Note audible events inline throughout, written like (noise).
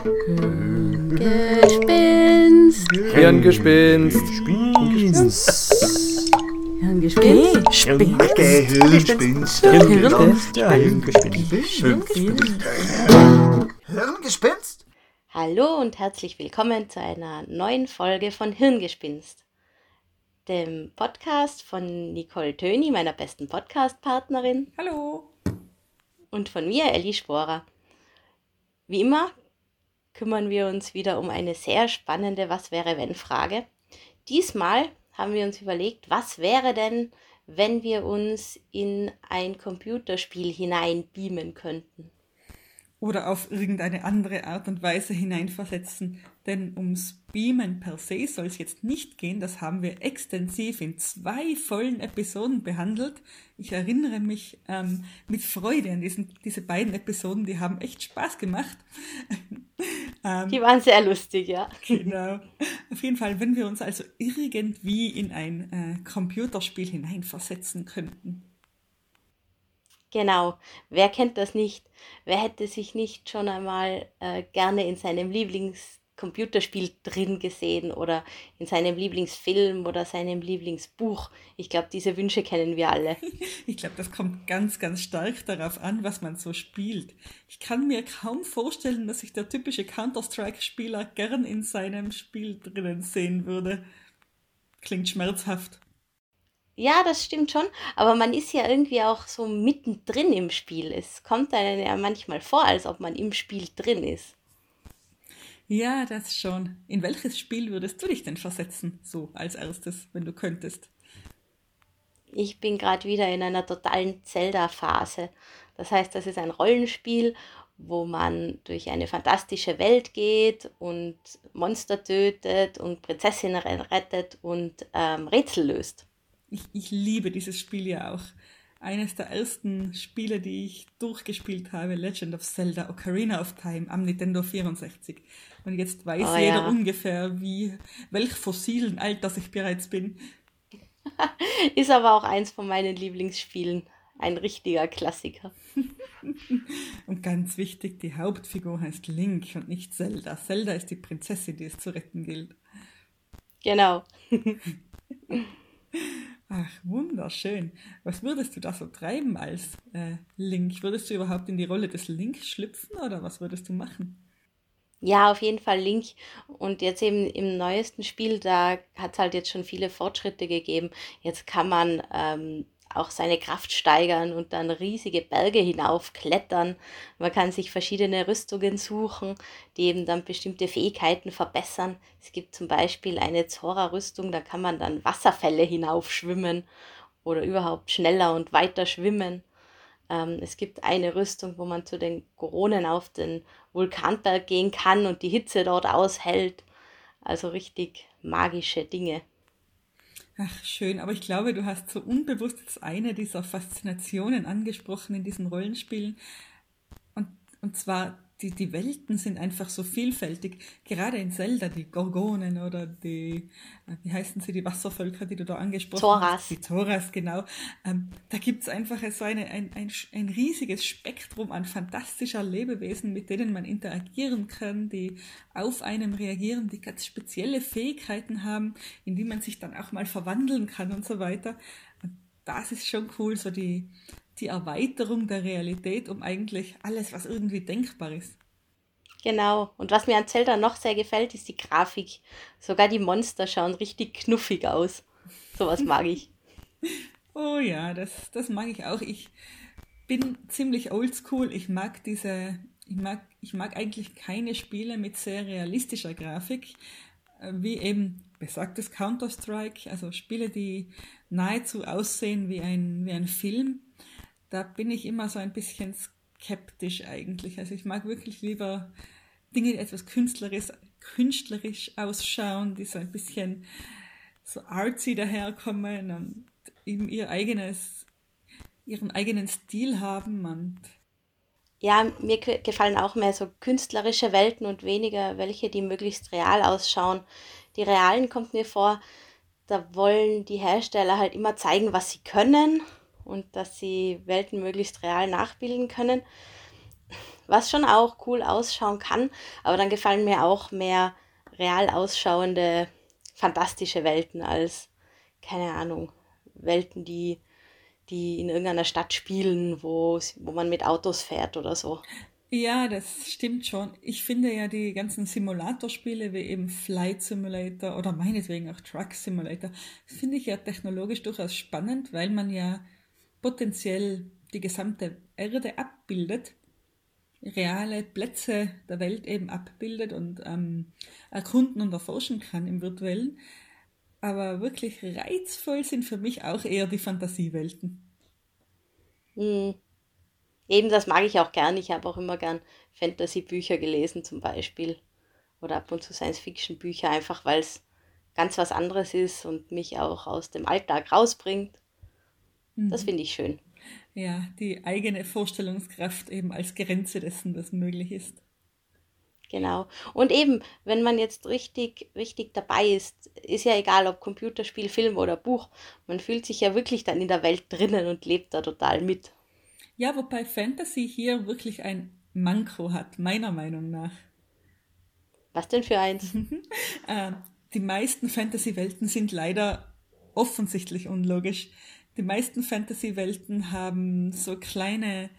Gespinst. Hirngespinst. Hirngespinst. Hirngespinst. Hirngespinst? Hallo und herzlich willkommen zu einer neuen Folge von Hirngespinst, dem Podcast von Nicole Töni, meiner besten Podcast-Partnerin, Hallo. und von mir, Elli Sporer. Wie immer kümmern wir uns wieder um eine sehr spannende Was wäre wenn Frage. Diesmal haben wir uns überlegt, was wäre denn, wenn wir uns in ein Computerspiel hineinbeamen könnten? Oder auf irgendeine andere Art und Weise hineinversetzen. Denn ums Beamen per se soll es jetzt nicht gehen. Das haben wir extensiv in zwei vollen Episoden behandelt. Ich erinnere mich ähm, mit Freude an diesen, diese beiden Episoden. Die haben echt Spaß gemacht. (laughs) ähm, Die waren sehr lustig, ja. Genau. (laughs) Auf jeden Fall, wenn wir uns also irgendwie in ein äh, Computerspiel hineinversetzen könnten. Genau. Wer kennt das nicht? Wer hätte sich nicht schon einmal äh, gerne in seinem Lieblingscomputerspiel drin gesehen oder in seinem Lieblingsfilm oder seinem Lieblingsbuch? Ich glaube, diese Wünsche kennen wir alle. (laughs) Ich glaube, das kommt ganz, ganz stark darauf an, was man so spielt. Ich kann mir kaum vorstellen, dass sich der typische Counter-Strike-Spieler gern in seinem Spiel drinnen sehen würde. Klingt schmerzhaft. Ja, das stimmt schon, aber man ist ja irgendwie auch so mittendrin im Spiel. Es kommt einem ja manchmal vor, als ob man im Spiel drin ist. Ja, das schon. In welches Spiel würdest du dich denn versetzen, so als erstes, wenn du könntest? Ich bin gerade wieder in einer totalen Zelda-Phase. Das heißt, das ist ein Rollenspiel, wo man durch eine fantastische Welt geht und Monster tötet und Prinzessinnen rettet und ähm, Rätsel löst. Ich, ich liebe dieses Spiel ja auch. Eines der ersten Spiele, die ich durchgespielt habe, Legend of Zelda Ocarina of Time am Nintendo 64. Und jetzt weiß Oh jeder ja. ungefähr, wie, welch fossilen Alters ich bereits bin. (laughs) Ist aber auch eins von meinen Lieblingsspielen. Ein richtiger Klassiker. (laughs) Und ganz wichtig, die Hauptfigur heißt Link und nicht Zelda. Zelda ist die Prinzessin, die es zu retten gilt. Genau. (laughs) Ach, wunderschön. Was würdest du da so treiben als äh, Link? Würdest du überhaupt in die Rolle des Links schlüpfen oder was würdest du machen? Ja, auf jeden Fall Link. Und jetzt eben im neuesten Spiel, da hat es halt jetzt schon viele Fortschritte gegeben. Jetzt kann man ähm, auch seine Kraft steigern und dann riesige Berge hinaufklettern. Man kann sich verschiedene Rüstungen suchen, die eben dann bestimmte Fähigkeiten verbessern. Es gibt zum Beispiel eine Zora-Rüstung, da kann man dann Wasserfälle hinaufschwimmen oder überhaupt schneller und weiter schwimmen. Ähm, es gibt eine Rüstung, wo man zu den Koronen auf den Vulkanberg gehen kann und die Hitze dort aushält. Also richtig magische Dinge. Ach, schön, aber ich glaube, du hast so unbewusst eine dieser Faszinationen angesprochen in diesen Rollenspielen. Und, und zwar, die, die Welten sind einfach so vielfältig. Gerade in Zelda, die Gorgonen oder die, äh, wie heißen sie, die Wasservölker, die du da angesprochen Zoras. hast. Die Zoras, genau. Ähm, da gibt es einfach so eine, ein, ein, ein riesiges Spektrum an fantastischer Lebewesen, mit denen man interagieren kann, die auf einem reagieren, die ganz spezielle Fähigkeiten haben, in die man sich dann auch mal verwandeln kann und so weiter. Und das ist schon cool, so die, die Erweiterung der Realität um eigentlich alles, was irgendwie denkbar ist. Genau. Und was mir an Zelda noch sehr gefällt, ist die Grafik. Sogar die Monster schauen richtig knuffig aus. Sowas mag ich. (laughs) Oh ja, das, das mag ich auch. Ich bin ziemlich oldschool. Ich mag diese, ich mag, ich mag eigentlich keine Spiele mit sehr realistischer Grafik, äh, wie eben besagtes Counter-Strike, also Spiele, die nahezu aussehen wie ein, wie ein Film. Da bin ich immer so ein bisschen skeptisch eigentlich. Also ich mag wirklich lieber Dinge, die etwas künstlerisch, künstlerisch ausschauen, die so ein bisschen so artsy daherkommen und eben ihr eigenes, ihren eigenen Stil haben und Ja, mir ge- gefallen auch mehr so künstlerische Welten und weniger welche, die möglichst real ausschauen. Die realen kommt mir vor, da wollen die Hersteller halt immer zeigen, was sie können und dass sie Welten möglichst real nachbilden können. was schon auch cool ausschauen kann, aber dann gefallen mir auch mehr real ausschauende, fantastische Welten als, keine Ahnung, Welten, die, die in irgendeiner Stadt spielen, wo, wo man mit Autos fährt oder so. Ja, das stimmt schon. Ich finde ja die ganzen Simulatorspiele wie eben Flight Simulator oder meinetwegen auch Truck Simulator, finde ich ja technologisch durchaus spannend, weil man ja potenziell die gesamte Erde abbildet, reale Plätze der Welt eben abbildet und ähm, erkunden und erforschen kann im virtuellen. Aber wirklich reizvoll sind für mich auch eher die Fantasiewelten. Hm. Eben, das mag ich auch gern. Ich habe auch immer gern Fantasy-Bücher gelesen zum Beispiel. Oder ab und zu Science-Fiction-Bücher, einfach weil es ganz was anderes ist und mich auch aus dem Alltag rausbringt. Das mhm. finde ich schön. Ja, die eigene Vorstellungskraft eben als Grenze dessen, was möglich ist. Genau. Und eben, wenn man jetzt richtig, richtig dabei ist, ist ja egal, ob Computerspiel, Film oder Buch, man fühlt sich ja wirklich dann in der Welt drinnen und lebt da total mit. Ja, wobei Fantasy hier wirklich ein Manko hat, meiner Meinung nach. Was denn für eins? (laughs) äh, die meisten Fantasy-Welten sind leider offensichtlich unlogisch. Die meisten Fantasy-Welten haben so kleine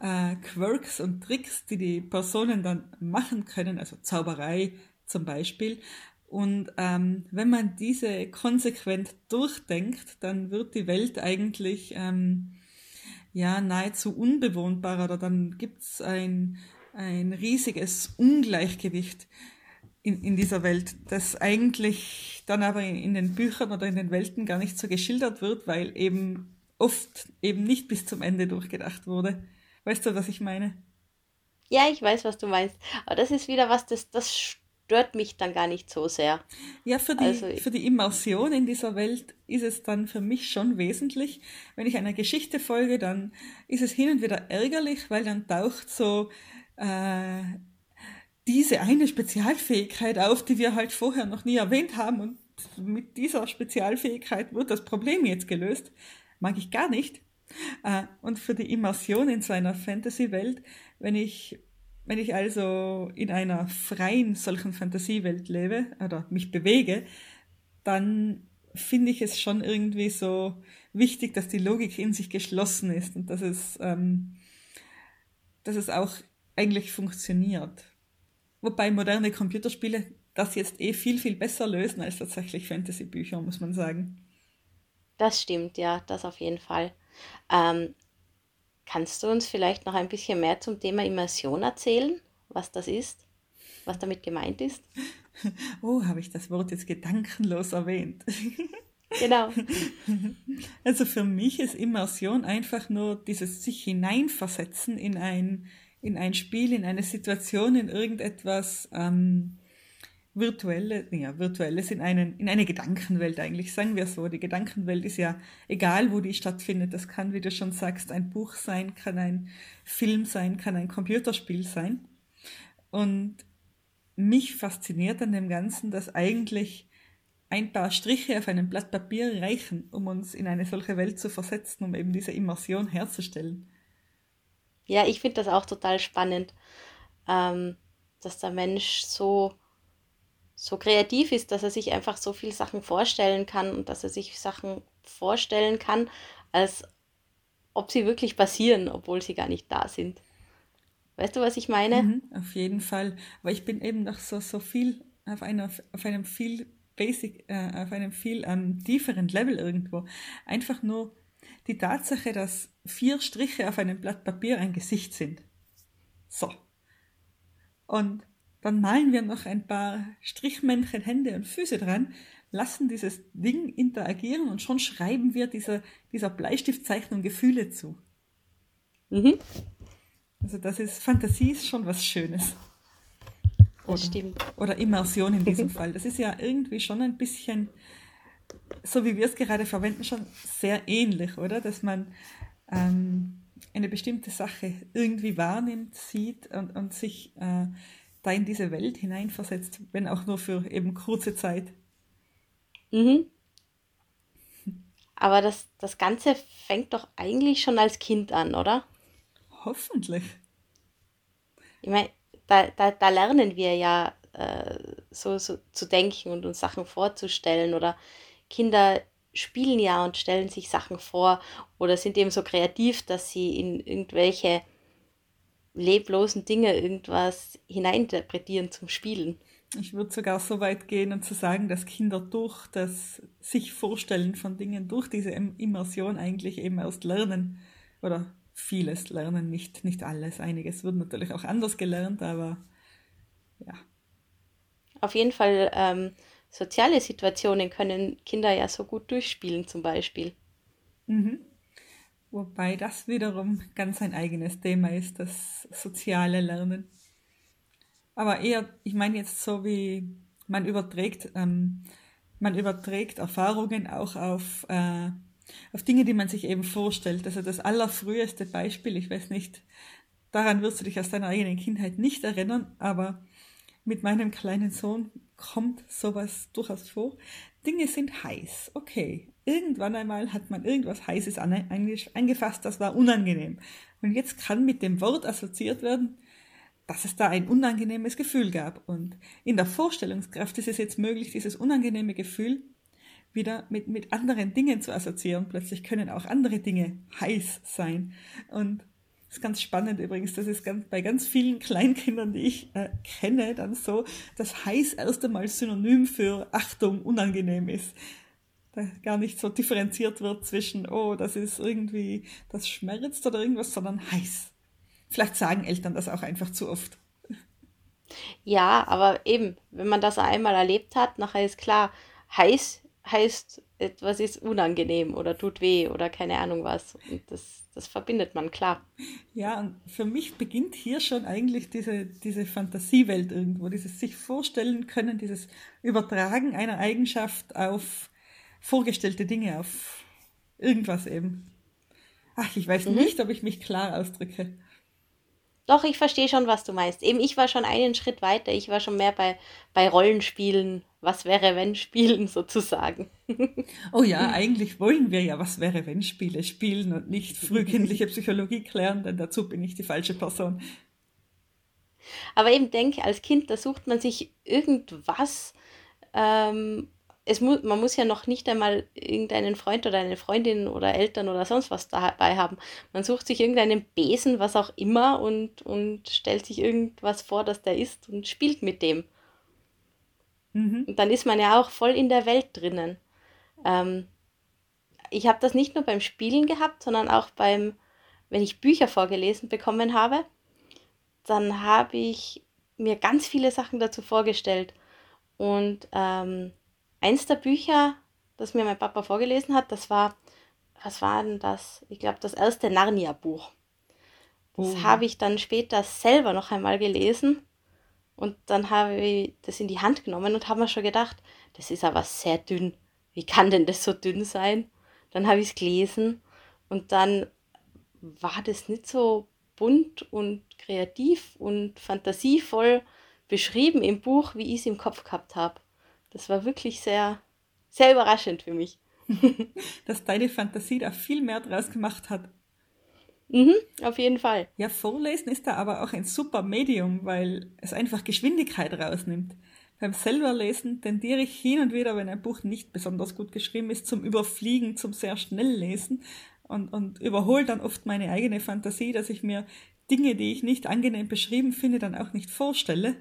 äh, Quirks und Tricks, die die Personen dann machen können, also Zauberei zum Beispiel. Und ähm, wenn man diese konsequent durchdenkt, dann wird die Welt eigentlich ähm, ja nahezu unbewohnbar oder dann gibt es ein, ein riesiges Ungleichgewicht in, in dieser Welt, das eigentlich dann aber in, in den Büchern oder in den Welten gar nicht so geschildert wird, weil eben oft eben nicht bis zum Ende durchgedacht wurde. Weißt du, was ich meine? Ja, ich weiß, was du meinst. Aber das ist wieder was, das, das stört mich dann gar nicht so sehr. Ja, für die, also, für die Immersion in dieser Welt ist es dann für mich schon wesentlich. Wenn ich einer Geschichte folge, dann ist es hin und wieder ärgerlich, weil dann taucht so äh, diese eine Spezialfähigkeit auf, die wir halt vorher noch nie erwähnt haben und mit dieser Spezialfähigkeit wird das Problem jetzt gelöst. Mag ich gar nicht. Äh, und für die Immersion in so einer Fantasy-Welt, wenn ich wenn ich also in einer freien solchen Fantasiewelt lebe oder mich bewege, dann finde ich es schon irgendwie so wichtig, dass die Logik in sich geschlossen ist und dass es, ähm, dass es auch eigentlich funktioniert. Wobei moderne Computerspiele das jetzt eh viel, viel besser lösen als tatsächlich Fantasy-Bücher, muss man sagen. Das stimmt, ja, das auf jeden Fall. Ähm, Kannst du uns vielleicht noch ein bisschen mehr zum Thema Immersion erzählen, was das ist, was damit gemeint ist? (laughs) Oh, habe ich das Wort jetzt gedankenlos erwähnt. (laughs) Genau. (laughs) Also für mich ist Immersion einfach nur dieses sich hineinversetzen in ein, in ein Spiel, in eine Situation, in irgendetwas, ähm, virtuelle, ja, virtuelles in, einen, in eine Gedankenwelt eigentlich, sagen wir so. Die Gedankenwelt ist ja egal, wo die stattfindet. Das kann, wie du schon sagst, ein Buch sein, kann ein Film sein, kann ein Computerspiel sein. Und mich fasziniert an dem Ganzen, dass eigentlich ein paar Striche auf einem Blatt Papier reichen, um uns in eine solche Welt zu versetzen, um eben diese Immersion herzustellen. Ja, ich finde das auch total spannend, ähm, dass der Mensch so so kreativ ist, dass er sich einfach so viele Sachen vorstellen kann und dass er sich Sachen vorstellen kann, als ob sie wirklich passieren, obwohl sie gar nicht da sind. Weißt du, was ich meine? Mhm, auf jeden Fall. Aber ich bin eben noch so, so viel auf, einer, auf einem viel basic, äh, auf einem viel ähm, tieferen Level irgendwo. Einfach nur die Tatsache, dass vier Striche auf einem Blatt Papier ein Gesicht sind. So. Und dann malen wir noch ein paar Strichmännchen, Hände und Füße dran, lassen dieses Ding interagieren und schon schreiben wir dieser, dieser Bleistiftzeichnung Gefühle zu. Mhm. Also das ist, Fantasie ist schon was Schönes. Oder, das stimmt. Oder Immersion in diesem Fall. Das ist ja irgendwie schon ein bisschen, so wie wir es gerade verwenden, schon sehr ähnlich, oder? Dass man ähm, eine bestimmte Sache irgendwie wahrnimmt, sieht und, und sich äh, da in diese Welt hineinversetzt, wenn auch nur für eben kurze Zeit. Mhm. Aber das, das Ganze fängt doch eigentlich schon als Kind an, oder? Hoffentlich. ich meine, da, da, da lernen wir ja äh, so, so zu denken und uns Sachen vorzustellen oder Kinder spielen ja und stellen sich Sachen vor oder sind eben so kreativ, dass sie in irgendwelche leblosen Dinge irgendwas hineininterpretieren zum Spielen. Ich würde sogar so weit gehen und zu sagen, dass Kinder durch das sich Vorstellen von Dingen, durch diese Immersion eigentlich eben erst lernen oder vieles lernen, nicht, nicht alles. Einiges wird natürlich auch anders gelernt, aber ja. Auf jeden Fall ähm, soziale Situationen können Kinder ja so gut durchspielen zum Beispiel. Mhm. Wobei das wiederum ganz ein eigenes Thema ist, das soziale Lernen. Aber eher, ich meine jetzt so wie man überträgt, ähm, man überträgt Erfahrungen auch auf, äh, auf Dinge, die man sich eben vorstellt. Also das allerfrüheste Beispiel, ich weiß nicht, daran wirst du dich aus deiner eigenen Kindheit nicht erinnern, aber mit meinem kleinen Sohn kommt sowas durchaus vor. Dinge sind heiß, okay. Irgendwann einmal hat man irgendwas Heißes eingefasst, das war unangenehm. Und jetzt kann mit dem Wort assoziiert werden, dass es da ein unangenehmes Gefühl gab. Und in der Vorstellungskraft ist es jetzt möglich, dieses unangenehme Gefühl wieder mit, mit anderen Dingen zu assoziieren. Plötzlich können auch andere Dinge heiß sein. Und das ist ganz spannend übrigens, das ist ganz, bei ganz vielen Kleinkindern, die ich äh, kenne, dann so, dass heiß erst einmal Synonym für Achtung unangenehm ist. Da gar nicht so differenziert wird zwischen, oh, das ist irgendwie, das schmerzt oder irgendwas, sondern heiß. Vielleicht sagen Eltern das auch einfach zu oft. Ja, aber eben, wenn man das einmal erlebt hat, nachher ist klar, heiß heißt, etwas ist unangenehm oder tut weh oder keine Ahnung was. Und das, das verbindet man, klar. Ja, und für mich beginnt hier schon eigentlich diese, diese Fantasiewelt irgendwo, dieses sich vorstellen können, dieses Übertragen einer Eigenschaft auf vorgestellte Dinge, auf irgendwas eben. Ach, ich weiß mhm. nicht, ob ich mich klar ausdrücke. Doch, ich verstehe schon, was du meinst. Eben, ich war schon einen Schritt weiter. Ich war schon mehr bei, bei Rollenspielen, was wäre wenn Spielen (laughs) sozusagen. Oh ja, eigentlich wollen wir ja was wäre wenn Spiele spielen und nicht frühkindliche Psychologie klären, denn dazu bin ich die falsche Person. Aber eben denke, als Kind, da sucht man sich irgendwas, ähm, es mu man muss ja noch nicht einmal irgendeinen Freund oder eine Freundin oder Eltern oder sonst was dabei haben. Man sucht sich irgendeinen Besen, was auch immer, und, und stellt sich irgendwas vor, dass der ist und spielt mit dem. Mhm. Und dann ist man ja auch voll in der Welt drinnen. Ähm, ich habe das nicht nur beim Spielen gehabt, sondern auch beim, wenn ich Bücher vorgelesen bekommen habe, dann habe ich mir ganz viele Sachen dazu vorgestellt. Und ähm, eins der Bücher, das mir mein Papa vorgelesen hat, das war, was war denn das? Ich glaube, das erste Narnia-Buch. Das oh. habe ich dann später selber noch einmal gelesen und dann habe ich das in die Hand genommen und habe mir schon gedacht, das ist aber sehr dünn. Wie kann denn das so dünn sein? Dann habe ich es gelesen und dann war das nicht so bunt und kreativ und fantasievoll beschrieben im Buch, wie ich es im Kopf gehabt habe das war wirklich sehr, sehr überraschend für mich. (laughs) Dass deine Fantasie da viel mehr draus gemacht hat. Mhm, auf jeden Fall. Ja, Vorlesen ist da aber auch ein super Medium, weil es einfach Geschwindigkeit rausnimmt. Beim selberlesen tendiere ich hin und wieder, wenn ein Buch nicht besonders gut geschrieben ist, zum Überfliegen, zum sehr schnell lesen und, und überhole dann oft meine eigene Fantasie, dass ich mir Dinge, die ich nicht angenehm beschrieben finde, dann auch nicht vorstelle.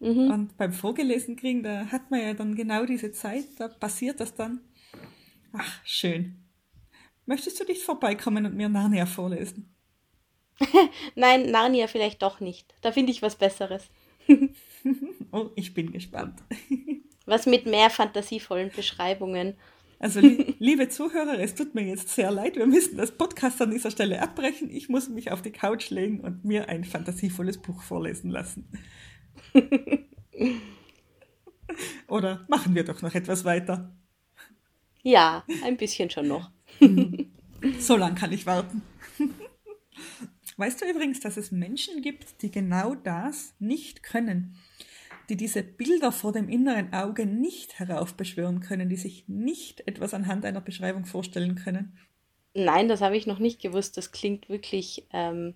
Mhm. Und beim Vorgelesen kriegen, da hat man ja dann genau diese Zeit, da passiert das dann. Ach, schön. Möchtest du nicht vorbeikommen und mir Narnia vorlesen? (laughs) Nein, Narnia vielleicht doch nicht. Da finde ich was Besseres. (laughs) oh, ich bin gespannt. (laughs) was mit mehr fantasievollen Beschreibungen. Also, li liebe Zuhörer, es tut mir jetzt sehr leid. Wir müssen das Podcast an dieser Stelle abbrechen. Ich muss mich auf die Couch legen und mir ein fantasievolles Buch vorlesen lassen. Oder machen wir doch noch etwas weiter? Ja, ein bisschen schon noch. (laughs) so lang kann ich warten. (laughs) Weißt du übrigens, dass es Menschen gibt, die genau das nicht können? Die diese Bilder vor dem inneren Auge nicht heraufbeschwören können, die sich nicht etwas anhand einer Beschreibung vorstellen können? Nein, das habe ich noch nicht gewusst. Das klingt wirklich ähm,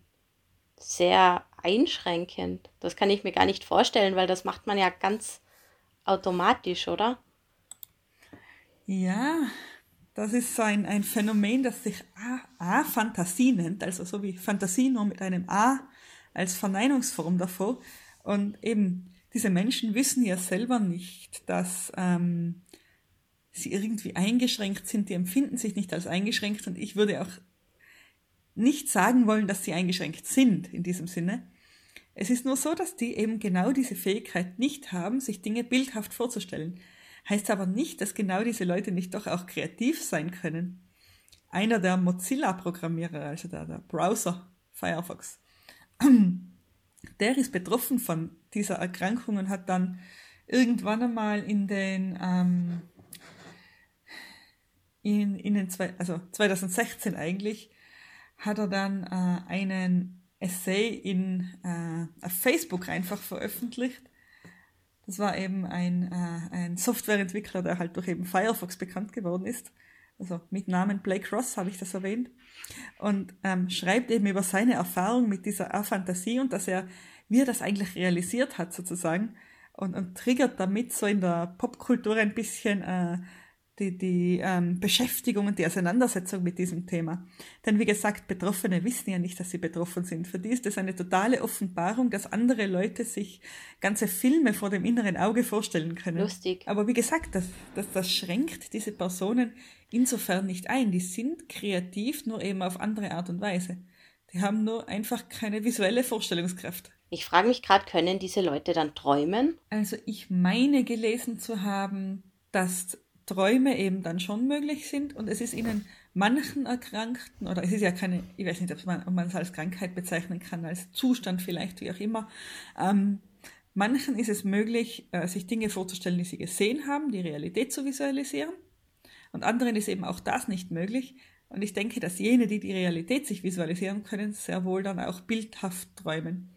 sehr einschränkend. Das kann ich mir gar nicht vorstellen, weil das macht man ja ganz automatisch, oder? Ja, das ist so ein, ein Phänomen, das sich A-Fantasie nennt, also so wie Fantasie nur mit einem A als Verneinungsform davor. Und eben, diese Menschen wissen ja selber nicht, dass ähm, sie irgendwie eingeschränkt sind, die empfinden sich nicht als eingeschränkt und ich würde auch nicht sagen wollen, dass sie eingeschränkt sind in diesem Sinne. Es ist nur so, dass die eben genau diese Fähigkeit nicht haben, sich Dinge bildhaft vorzustellen. Heißt aber nicht, dass genau diese Leute nicht doch auch kreativ sein können. Einer der Mozilla-Programmierer, also der, der Browser Firefox, (clears throat) der ist betroffen von dieser Erkrankung und hat dann irgendwann einmal in den, ähm, in, in den zwei, also 2016 eigentlich, hat er dann äh, einen Essay in äh, auf Facebook einfach veröffentlicht. Das war eben ein, äh, ein Softwareentwickler, der halt durch eben Firefox bekannt geworden ist. Also mit Namen Blake Ross habe ich das erwähnt. Und ähm, schreibt eben über seine Erfahrung mit dieser Afantasie und dass er, wie er das eigentlich realisiert hat sozusagen. Und, und triggert damit so in der Popkultur ein bisschen äh, die, die ähm, Beschäftigung und die Auseinandersetzung mit diesem Thema. Denn wie gesagt, Betroffene wissen ja nicht, dass sie betroffen sind. Für die ist es eine totale Offenbarung, dass andere Leute sich ganze Filme vor dem inneren Auge vorstellen können. Lustig. Aber wie gesagt, das, das, das schränkt diese Personen insofern nicht ein. Die sind kreativ, nur eben auf andere Art und Weise. Die haben nur einfach keine visuelle Vorstellungskraft. Ich frage mich gerade, können diese Leute dann träumen? Also ich meine gelesen zu haben, dass Träume eben dann schon möglich sind und es ist ihnen manchen Erkrankten, oder es ist ja keine, ich weiß nicht, ob man, ob man es als Krankheit bezeichnen kann, als Zustand vielleicht, wie auch immer, ähm, manchen ist es möglich, äh, sich Dinge vorzustellen, die sie gesehen haben, die Realität zu visualisieren und anderen ist eben auch das nicht möglich. Und ich denke, dass jene, die die Realität sich visualisieren können, sehr wohl dann auch bildhaft träumen.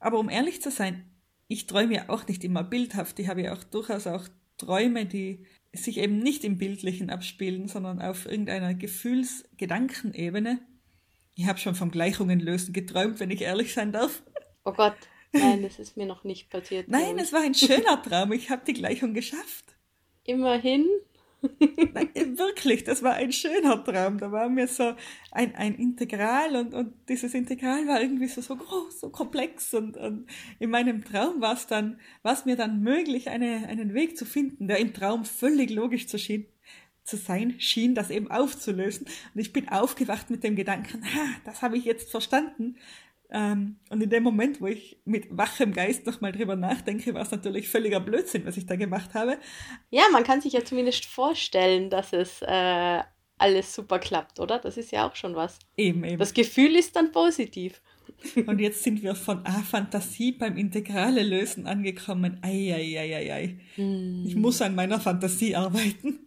Aber um ehrlich zu sein, ich träume ja auch nicht immer bildhaft. Ich habe ja auch durchaus auch Träume, die sich eben nicht im Bildlichen abspielen, sondern auf irgendeiner Gefühls-Gedankenebene. Ich habe schon vom Gleichungen lösen geträumt, wenn ich ehrlich sein darf. Oh Gott, nein, das ist mir noch nicht passiert. Nein, es war ein schöner Traum. Ich habe die Gleichung geschafft. Immerhin. Wirklich, das war ein schöner Traum. Da war mir so ein, ein Integral und, und dieses Integral war irgendwie so, so groß, so komplex und, und in meinem Traum war es dann, war es mir dann möglich, eine, einen Weg zu finden, der im Traum völlig logisch zu, schien, zu sein schien, das eben aufzulösen. Und ich bin aufgewacht mit dem Gedanken, ha, das habe ich jetzt verstanden. Ähm, und in dem Moment, wo ich mit wachem Geist nochmal drüber nachdenke, war es natürlich völliger Blödsinn, was ich da gemacht habe. Ja, man kann sich ja zumindest vorstellen, dass es äh, alles super klappt, oder? Das ist ja auch schon was. Eben, eben. Das Gefühl ist dann positiv. (laughs) Und jetzt sind wir von ah, Fantasie beim integrale Lösen angekommen. Eieieiei. Hm. Ich muss an meiner Fantasie arbeiten.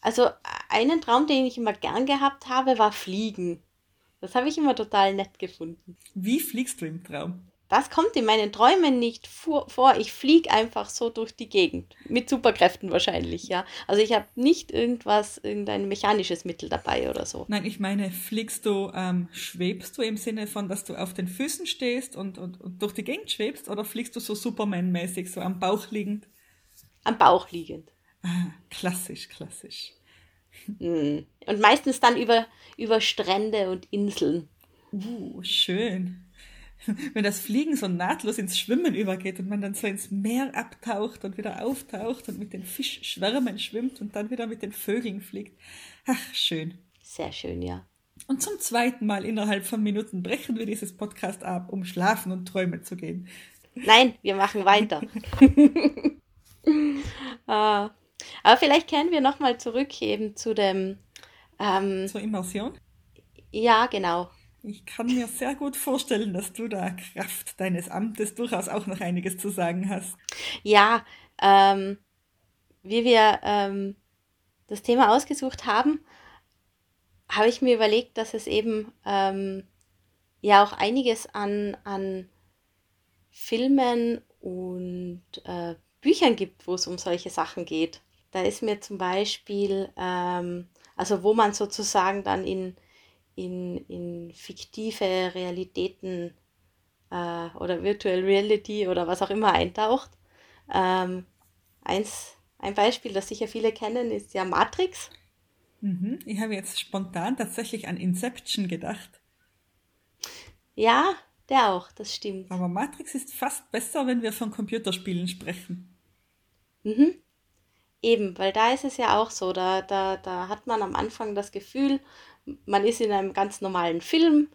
Also einen Traum, den ich immer gern gehabt habe, war Fliegen. Das habe ich immer total nett gefunden. Wie fliegst du im Traum? Das kommt in meinen Träumen nicht vor. Ich fliege einfach so durch die Gegend. Mit Superkräften wahrscheinlich, ja. Also ich habe nicht irgendwas, irgendein mechanisches Mittel dabei oder so. Nein, ich meine, fliegst du, ähm, schwebst du im Sinne von, dass du auf den Füßen stehst und, und, und durch die Gegend schwebst oder fliegst du so Superman-mäßig, so am Bauch liegend? Am Bauch liegend. Ah, klassisch, klassisch. Hm. Und meistens dann über, über Strände und Inseln. Uh, schön. (laughs) Wenn das Fliegen so nahtlos ins Schwimmen übergeht und man dann so ins Meer abtaucht und wieder auftaucht und mit den Fischschwärmen schwimmt und dann wieder mit den Vögeln fliegt. Ach, schön. Sehr schön, ja. Und zum zweiten Mal innerhalb von Minuten brechen wir dieses Podcast ab, um schlafen und träumen zu gehen. Nein, wir machen weiter. (laughs) ah. Aber vielleicht kehren wir nochmal zurück eben zu dem. Ähm, Zur Immersion? Ja, genau. Ich kann mir sehr gut vorstellen, dass du da Kraft deines Amtes durchaus auch noch einiges zu sagen hast. Ja, ähm, wie wir ähm, das Thema ausgesucht haben, habe ich mir überlegt, dass es eben ähm, ja auch einiges an, an Filmen und äh, Büchern gibt, wo es um solche Sachen geht. Da ist mir zum Beispiel, ähm, also wo man sozusagen dann in, in, in fiktive Realitäten äh, oder Virtual Reality oder was auch immer eintaucht. Ähm, eins, ein Beispiel, das sicher viele kennen, ist ja Matrix. Mhm. Ich habe jetzt spontan tatsächlich an Inception gedacht. Ja, der auch, das stimmt. Aber Matrix ist fast besser, wenn wir von Computerspielen sprechen. Mhm. Eben, weil da ist es ja auch so, da, da, da hat man am Anfang das Gefühl, man ist in einem ganz normalen Film,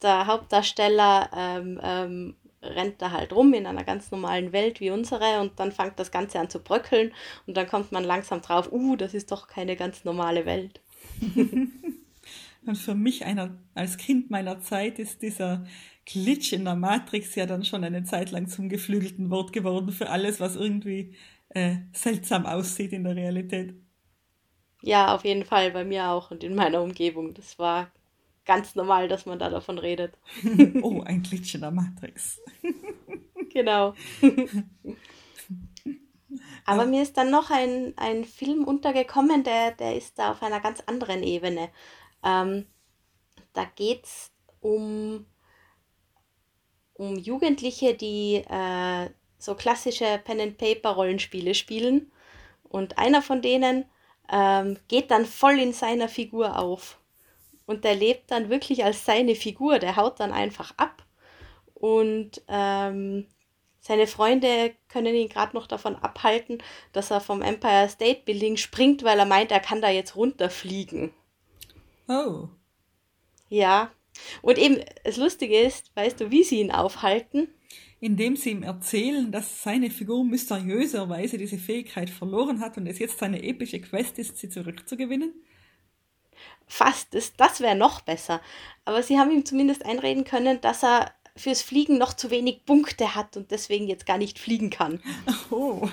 der Hauptdarsteller ähm, ähm, rennt da halt rum in einer ganz normalen Welt wie unsere und dann fängt das Ganze an zu bröckeln und dann kommt man langsam drauf, uh, das ist doch keine ganz normale Welt. (laughs) und für mich einer, als Kind meiner Zeit ist dieser Glitch in der Matrix ja dann schon eine Zeit lang zum geflügelten Wort geworden für alles, was irgendwie äh, seltsam aussieht in der Realität. Ja, auf jeden Fall, bei mir auch und in meiner Umgebung. Das war ganz normal, dass man da davon redet. (laughs) oh, ein Glitch in der Matrix. (laughs) genau. Aber mir ist dann noch ein, ein Film untergekommen, der, der ist da auf einer ganz anderen Ebene. Ähm, da geht es um, um Jugendliche, die äh, so klassische Pen-and-Paper-Rollenspiele spielen. Und einer von denen ähm, geht dann voll in seiner Figur auf. Und der lebt dann wirklich als seine Figur. Der haut dann einfach ab. Und ähm, seine Freunde können ihn gerade noch davon abhalten, dass er vom Empire State Building springt, weil er meint, er kann da jetzt runterfliegen. Oh. Ja. Und eben, das Lustige ist, weißt du, wie sie ihn aufhalten? Indem sie ihm erzählen, dass seine Figur mysteriöserweise diese Fähigkeit verloren hat und es jetzt seine epische Quest ist, sie zurückzugewinnen? Fast, das, das wäre noch besser. Aber sie haben ihm zumindest einreden können, dass er fürs Fliegen noch zu wenig Punkte hat und deswegen jetzt gar nicht fliegen kann. (laughs) Oh,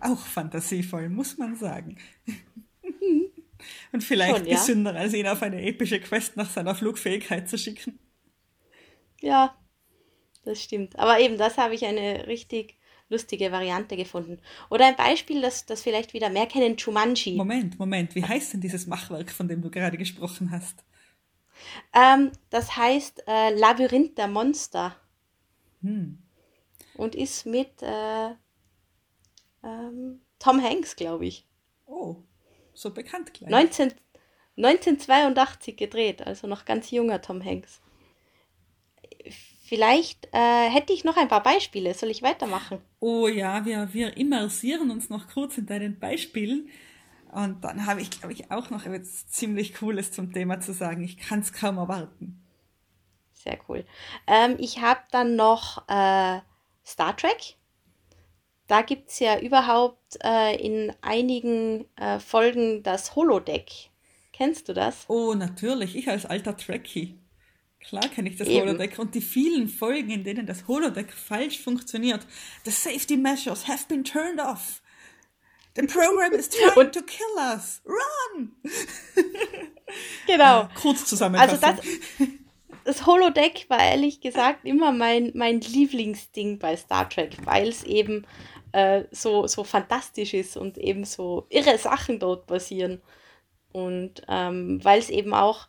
auch fantasievoll, muss man sagen. Und vielleicht Schon, ja. gesünder, als ihn auf eine epische Quest nach seiner Flugfähigkeit zu schicken. Ja, das stimmt. Aber eben, das habe ich eine richtig lustige Variante gefunden. Oder ein Beispiel, das, das vielleicht wieder mehr kennen, Chumanji. Moment, Moment, wie heißt denn dieses Machwerk, von dem du gerade gesprochen hast? Ähm, das heißt äh, Labyrinth der Monster. Hm. Und ist mit äh, ähm, Tom Hanks, glaube ich. Oh, so bekannt gleich. 19, 1982 gedreht, also noch ganz junger Tom Hanks. Vielleicht äh, hätte ich noch ein paar Beispiele. Soll ich weitermachen? Oh ja, wir, wir immersieren uns noch kurz in deinen Beispielen. Und dann habe ich, glaube ich, auch noch etwas ziemlich Cooles zum Thema zu sagen. Ich kann es kaum erwarten. Sehr cool. Ähm, ich habe dann noch äh, Star Trek. Da gibt es ja überhaupt äh, in einigen äh, Folgen das Holodeck. Kennst du das? Oh, natürlich. Ich als alter Trekkie. Klar kenne ich das Eben. Holodeck und die vielen Folgen, in denen das Holodeck falsch funktioniert. The safety measures have been turned off. The program is trying und, to kill us. Run! (laughs) Genau. Kurz zusammenfassen. Also das, das Holodeck war ehrlich gesagt immer mein, mein Lieblingsding bei Star Trek, weil es eben äh, so, so fantastisch ist und eben so irre Sachen dort passieren. Und ähm, weil es eben auch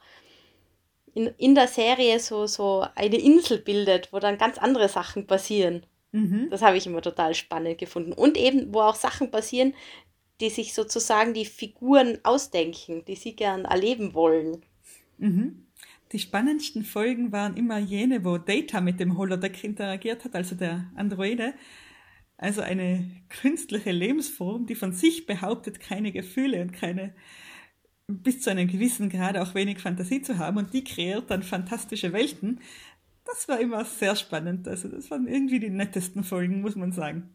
in, in der Serie so, so eine Insel bildet, wo dann ganz andere Sachen passieren. Mhm. Das habe ich immer total spannend gefunden. Und eben, wo auch Sachen passieren, die sich sozusagen die Figuren ausdenken, die sie gern erleben wollen. Mhm. Die spannendsten Folgen waren immer jene, wo Data mit dem Holodeck interagiert hat, also der Androide. Also eine künstliche Lebensform, die von sich behauptet, keine Gefühle und keine bis zu einem gewissen Grad auch wenig Fantasie zu haben und die kreiert dann fantastische Welten. Das war immer sehr spannend. Also das waren irgendwie die nettesten Folgen, muss man sagen.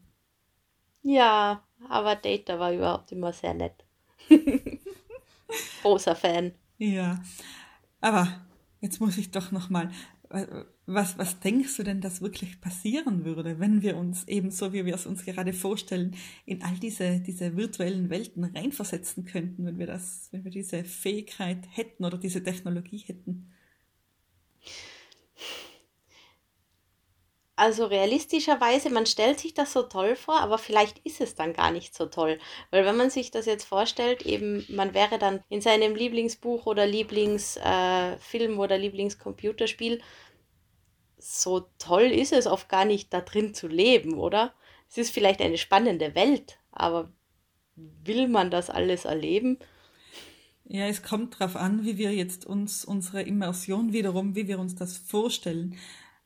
Ja, aber Data war überhaupt immer sehr nett. (laughs) Großer Fan. Ja, aber jetzt muss ich doch noch mal was, was denkst du denn, dass wirklich passieren würde, wenn wir uns eben so, wie wir es uns gerade vorstellen, in all diese, diese virtuellen Welten reinversetzen könnten, wenn wir das, wenn wir diese Fähigkeit hätten oder diese Technologie hätten? Also realistischerweise, man stellt sich das so toll vor, aber vielleicht ist es dann gar nicht so toll. Weil wenn man sich das jetzt vorstellt, eben man wäre dann in seinem Lieblingsbuch oder Lieblingsfilm äh, oder Lieblingscomputerspiel, so toll ist es oft gar nicht, da drin zu leben, oder? Es ist vielleicht eine spannende Welt, aber will man das alles erleben? Ja, es kommt darauf an, wie wir jetzt uns unsere Immersion wiederum, wie wir uns das vorstellen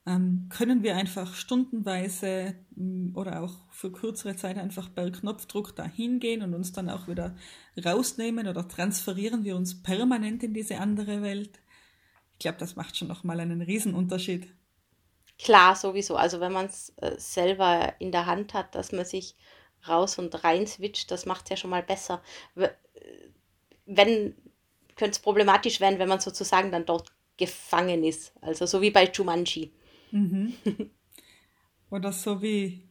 ähm, können wir einfach stundenweise mm, oder auch für kürzere Zeit einfach per Knopfdruck dahin gehen und uns dann auch wieder rausnehmen oder transferieren wir uns permanent in diese andere Welt. Ich glaube, das macht schon nochmal einen Riesenunterschied. Klar, sowieso. Also wenn man es äh, selber in der Hand hat, dass man sich raus und rein switcht, das macht es ja schon mal besser. Äh, wenn, könnte es problematisch werden, wenn man sozusagen dann dort gefangen ist. Also so wie bei Jumanji. Mhm. (laughs) Oder so wie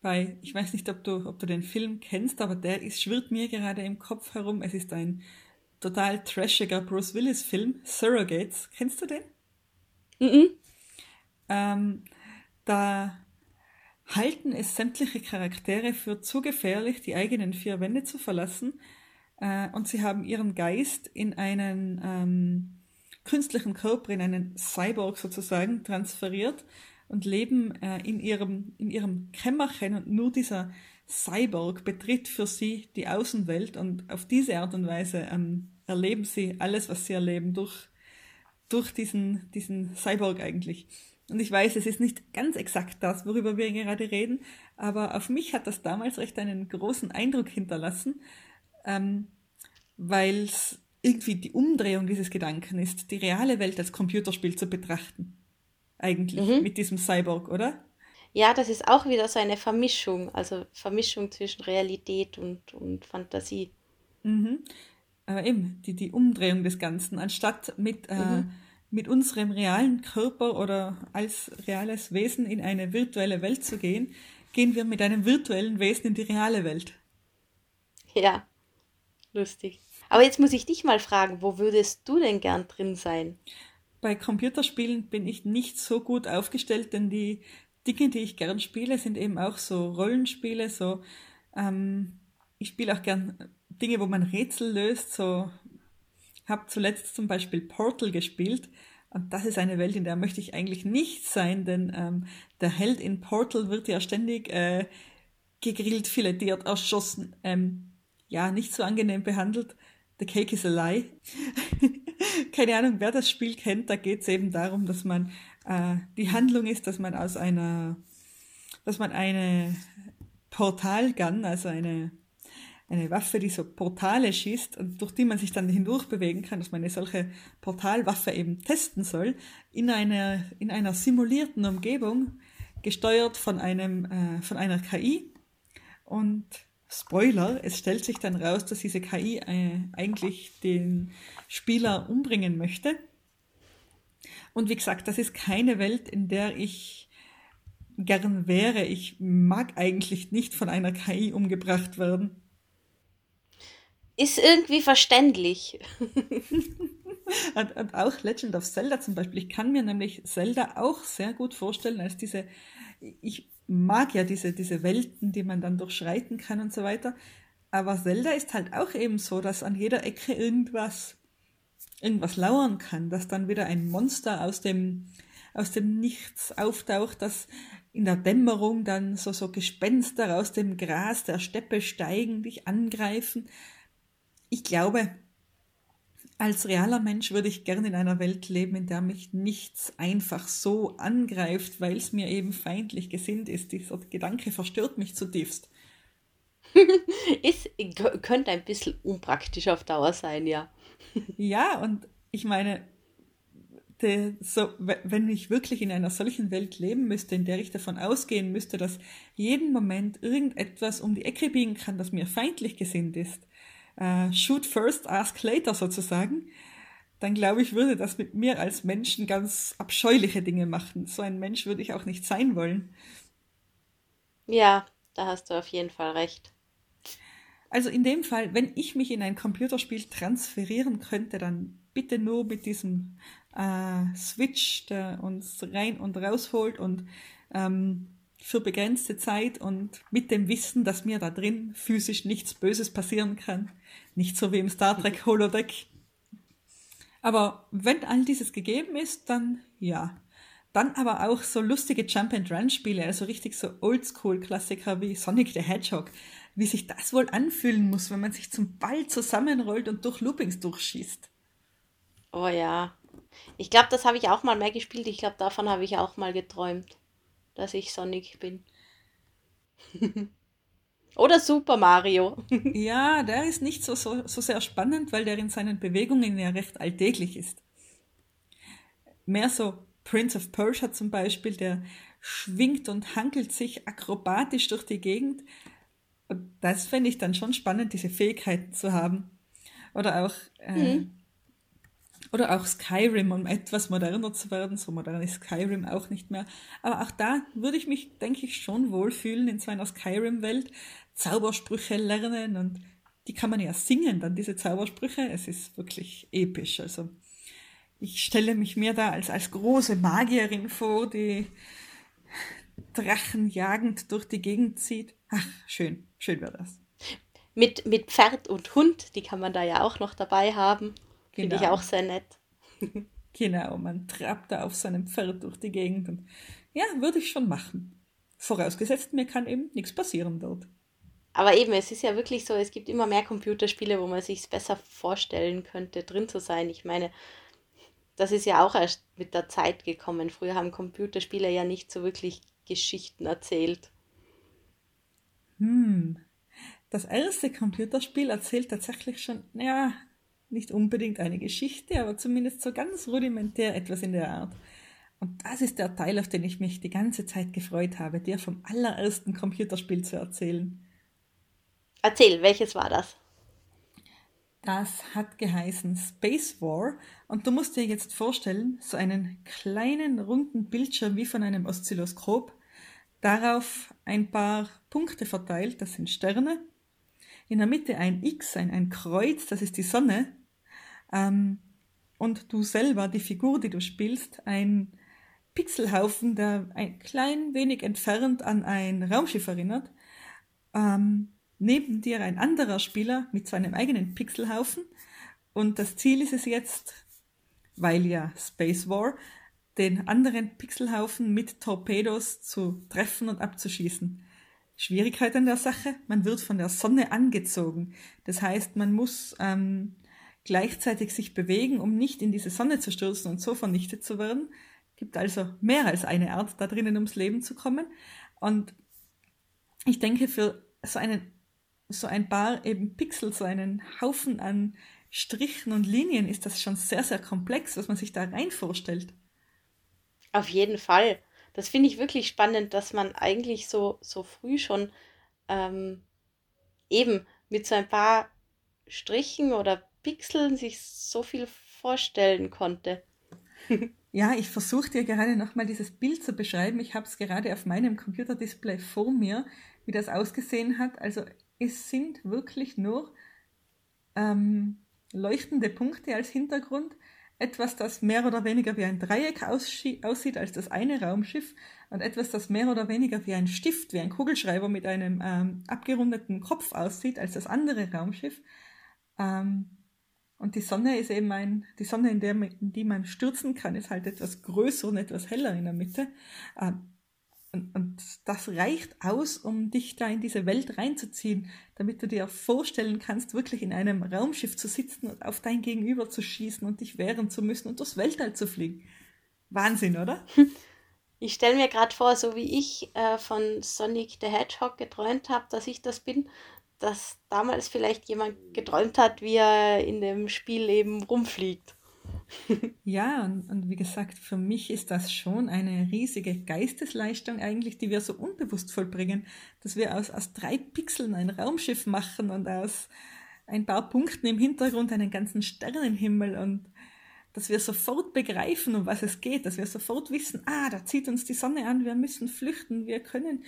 bei, ich weiß nicht, ob du, ob du den Film kennst, aber der ist, schwirrt mir gerade im Kopf herum. Es ist ein total trashiger Bruce Willis-Film, Surrogates. Kennst du den? Mhm. Ähm, da halten es sämtliche Charaktere für zu gefährlich, die eigenen vier Wände zu verlassen. Äh, und sie haben ihren Geist in einen ähm, künstlichen Körper in einen Cyborg sozusagen transferiert und leben äh, in, ihrem, in ihrem Kämmerchen und nur dieser Cyborg betritt für sie die Außenwelt und auf diese Art und Weise ähm, erleben sie alles, was sie erleben, durch, durch diesen, diesen Cyborg eigentlich. Und ich weiß, es ist nicht ganz exakt das, worüber wir gerade reden, aber auf mich hat das damals recht einen großen Eindruck hinterlassen, ähm, weil es irgendwie die Umdrehung dieses Gedanken ist, die reale Welt als Computerspiel zu betrachten. Eigentlich mhm. mit diesem Cyborg, oder? Ja, das ist auch wieder so eine Vermischung, also Vermischung zwischen Realität und, und Fantasie. Mhm. Aber eben, die, die Umdrehung des Ganzen, anstatt mit, äh, mhm. Mit unserem realen Körper oder als reales Wesen in eine virtuelle Welt zu gehen, gehen wir mit einem virtuellen Wesen in die reale Welt. Ja, lustig. Aber jetzt muss ich dich mal fragen, wo würdest du denn gern drin sein? Bei Computerspielen bin ich nicht so gut aufgestellt, denn die Dinge, die ich gern spiele, sind eben auch so Rollenspiele, so ähm, ich spiele auch gern Dinge, wo man Rätsel löst, so habe zuletzt zum Beispiel Portal gespielt und das ist eine Welt, in der möchte ich eigentlich nicht sein, denn ähm, der Held in Portal wird ja ständig äh, gegrillt, filetiert, erschossen, ähm, ja, nicht so angenehm behandelt. The Cake is a Lie. (laughs) Keine Ahnung, wer das Spiel kennt, da geht es eben darum, dass man, äh, die Handlung ist, dass man aus einer, dass man eine Portalgun, also eine, eine Waffe, die so Portale schießt und durch die man sich dann hindurch bewegen kann, dass man eine solche Portalwaffe eben testen soll, in einer, in einer simulierten Umgebung, gesteuert von einem, äh, von einer KI und Spoiler, es stellt sich dann raus, dass diese KI äh, eigentlich den Spieler umbringen möchte. Und wie gesagt, das ist keine Welt, in der ich gern wäre. Ich mag eigentlich nicht von einer KI umgebracht werden. Ist irgendwie verständlich. (laughs) und, und, auch Legend of Zelda zum Beispiel. Ich kann mir nämlich Zelda auch sehr gut vorstellen als diese. Ich mag ja diese, diese Welten, die man dann durchschreiten kann und so weiter. Aber Zelda ist halt auch eben so, dass an jeder Ecke irgendwas, irgendwas lauern kann, dass dann wieder ein Monster aus dem, aus dem Nichts auftaucht, das in der Dämmerung dann so, so Gespenster aus dem Gras der Steppe steigen, dich angreifen. Ich glaube, als realer Mensch würde ich gerne in einer Welt leben, in der mich nichts einfach so angreift, weil es mir eben feindlich gesinnt ist. Dieser Gedanke verstört mich zutiefst. (laughs) es könnte ein bisschen unpraktisch auf Dauer sein, ja. (laughs) ja, und ich meine, de, so, wenn ich wirklich in einer solchen Welt leben müsste, in der ich davon ausgehen müsste, dass jeden Moment irgendetwas um die Ecke biegen kann, das mir feindlich gesinnt ist, äh, Shoot first, ask later sozusagen, dann glaube ich, würde das mit mir als Menschen ganz abscheuliche Dinge machen. So ein Mensch würde ich auch nicht sein wollen. Ja, da hast du auf jeden Fall recht. Also in dem Fall, wenn ich mich in ein Computerspiel transferieren könnte, dann bitte nur mit diesem äh, Switch, der uns rein und rausholt und ähm, für begrenzte Zeit und mit dem Wissen, dass mir da drin physisch nichts Böses passieren kann. Nicht so wie im Star Trek (laughs) Holodeck. Aber wenn all dieses gegeben ist, dann ja. Dann aber auch so lustige Jump-and-Run-Spiele, also richtig so Oldschool-Klassiker wie Sonic the Hedgehog. Wie sich das wohl anfühlen muss, wenn man sich zum Ball zusammenrollt und durch Loopings durchschießt. Oh ja. Ich glaube, das habe ich auch mal mehr gespielt. Ich glaube, davon habe ich auch mal geträumt, dass ich Sonic bin. (laughs) Oder Super Mario. (laughs) ja, der ist nicht so, so, so sehr spannend, weil der in seinen Bewegungen ja recht alltäglich ist. Mehr so Prince of Persia zum Beispiel, der schwingt und hankelt sich akrobatisch durch die Gegend. Und das fände ich dann schon spannend, diese Fähigkeiten zu haben. Oder auch äh, mhm. Oder auch Skyrim, um etwas moderner zu werden. So modern ist Skyrim auch nicht mehr. Aber auch da würde ich mich, denke ich, schon wohlfühlen in so einer Skyrim-Welt. Zaubersprüche lernen und die kann man ja singen, dann diese Zaubersprüche. Es ist wirklich episch. Also ich stelle mich mir da als, als große Magierin vor, die Drachen jagend durch die Gegend zieht. Ach, schön, schön wäre das. Mit, mit Pferd und Hund, die kann man da ja auch noch dabei haben. Finde ich genau. auch sehr nett. (laughs) genau, man trabt da auf seinem Pferd durch die Gegend. Und ja, würde ich schon machen. Vorausgesetzt, mir kann eben nichts passieren dort. Aber eben, es ist ja wirklich so, es gibt immer mehr Computerspiele, wo man sich besser vorstellen könnte, drin zu sein. Ich meine, das ist ja auch erst mit der Zeit gekommen. Früher haben Computerspiele ja nicht so wirklich Geschichten erzählt. Hm. Das erste Computerspiel erzählt tatsächlich schon, ja, nicht unbedingt eine Geschichte, aber zumindest so ganz rudimentär etwas in der Art. Und das ist der Teil, auf den ich mich die ganze Zeit gefreut habe, dir vom allerersten Computerspiel zu erzählen. Erzähl, welches war das? Das hat geheißen Space War und du musst dir jetzt vorstellen, so einen kleinen runden Bildschirm wie von einem Oszilloskop, darauf ein paar Punkte verteilt, das sind Sterne, in der Mitte ein X, ein, ein Kreuz, das ist die Sonne ähm, und du selber, die Figur, die du spielst, ein Pixelhaufen, der ein klein wenig entfernt an ein Raumschiff erinnert. Ähm, neben dir ein anderer Spieler mit seinem eigenen Pixelhaufen. Und das Ziel ist es jetzt, weil ja Space War, den anderen Pixelhaufen mit Torpedos zu treffen und abzuschießen. Schwierigkeit an der Sache, man wird von der Sonne angezogen. Das heißt, man muss ähm, gleichzeitig sich bewegen, um nicht in diese Sonne zu stürzen und so vernichtet zu werden. Gibt also mehr als eine Art, da drinnen ums Leben zu kommen. Und ich denke, für so einen, so ein paar eben Pixel, so einen Haufen an Strichen und Linien ist das schon sehr, sehr komplex, was man sich da rein vorstellt. Auf jeden Fall. Das finde ich wirklich spannend, dass man eigentlich so, so früh schon ähm, eben mit so ein paar Strichen oder Pixeln sich so viel vorstellen konnte. (laughs) Ja, ich versuche dir gerade nochmal dieses Bild zu beschreiben. Ich habe es gerade auf meinem Computerdisplay vor mir, wie das ausgesehen hat. Also es sind wirklich nur ähm, leuchtende Punkte als Hintergrund. Etwas, das mehr oder weniger wie ein Dreieck aussieht als das eine Raumschiff und etwas, das mehr oder weniger wie ein Stift, wie ein Kugelschreiber mit einem ähm, abgerundeten Kopf aussieht als das andere Raumschiff. Ähm, und die Sonne ist eben ein, die Sonne, in, der, in die man stürzen kann, ist halt etwas größer und etwas heller in der Mitte. Ähm, und, und das reicht aus, um dich da in diese Welt reinzuziehen, damit du dir vorstellen kannst, wirklich in einem Raumschiff zu sitzen und auf dein Gegenüber zu schießen und dich wehren zu müssen und durchs Weltall zu fliegen. Wahnsinn, oder? (laughs) Ich stelle mir gerade vor, so wie ich äh, von Sonic the Hedgehog geträumt habe, dass ich das bin, dass damals vielleicht jemand geträumt hat, wie er in dem Spiel eben rumfliegt. (laughs) ja, und, und, wie gesagt, für mich ist das schon eine riesige Geistesleistung eigentlich, die wir so unbewusst vollbringen, dass wir aus, aus drei Pixeln ein Raumschiff machen und aus ein paar Punkten im Hintergrund einen ganzen Sternenhimmel und dass wir sofort begreifen, um was es geht, dass wir sofort wissen, ah, da zieht uns die Sonne an, wir müssen flüchten, wir können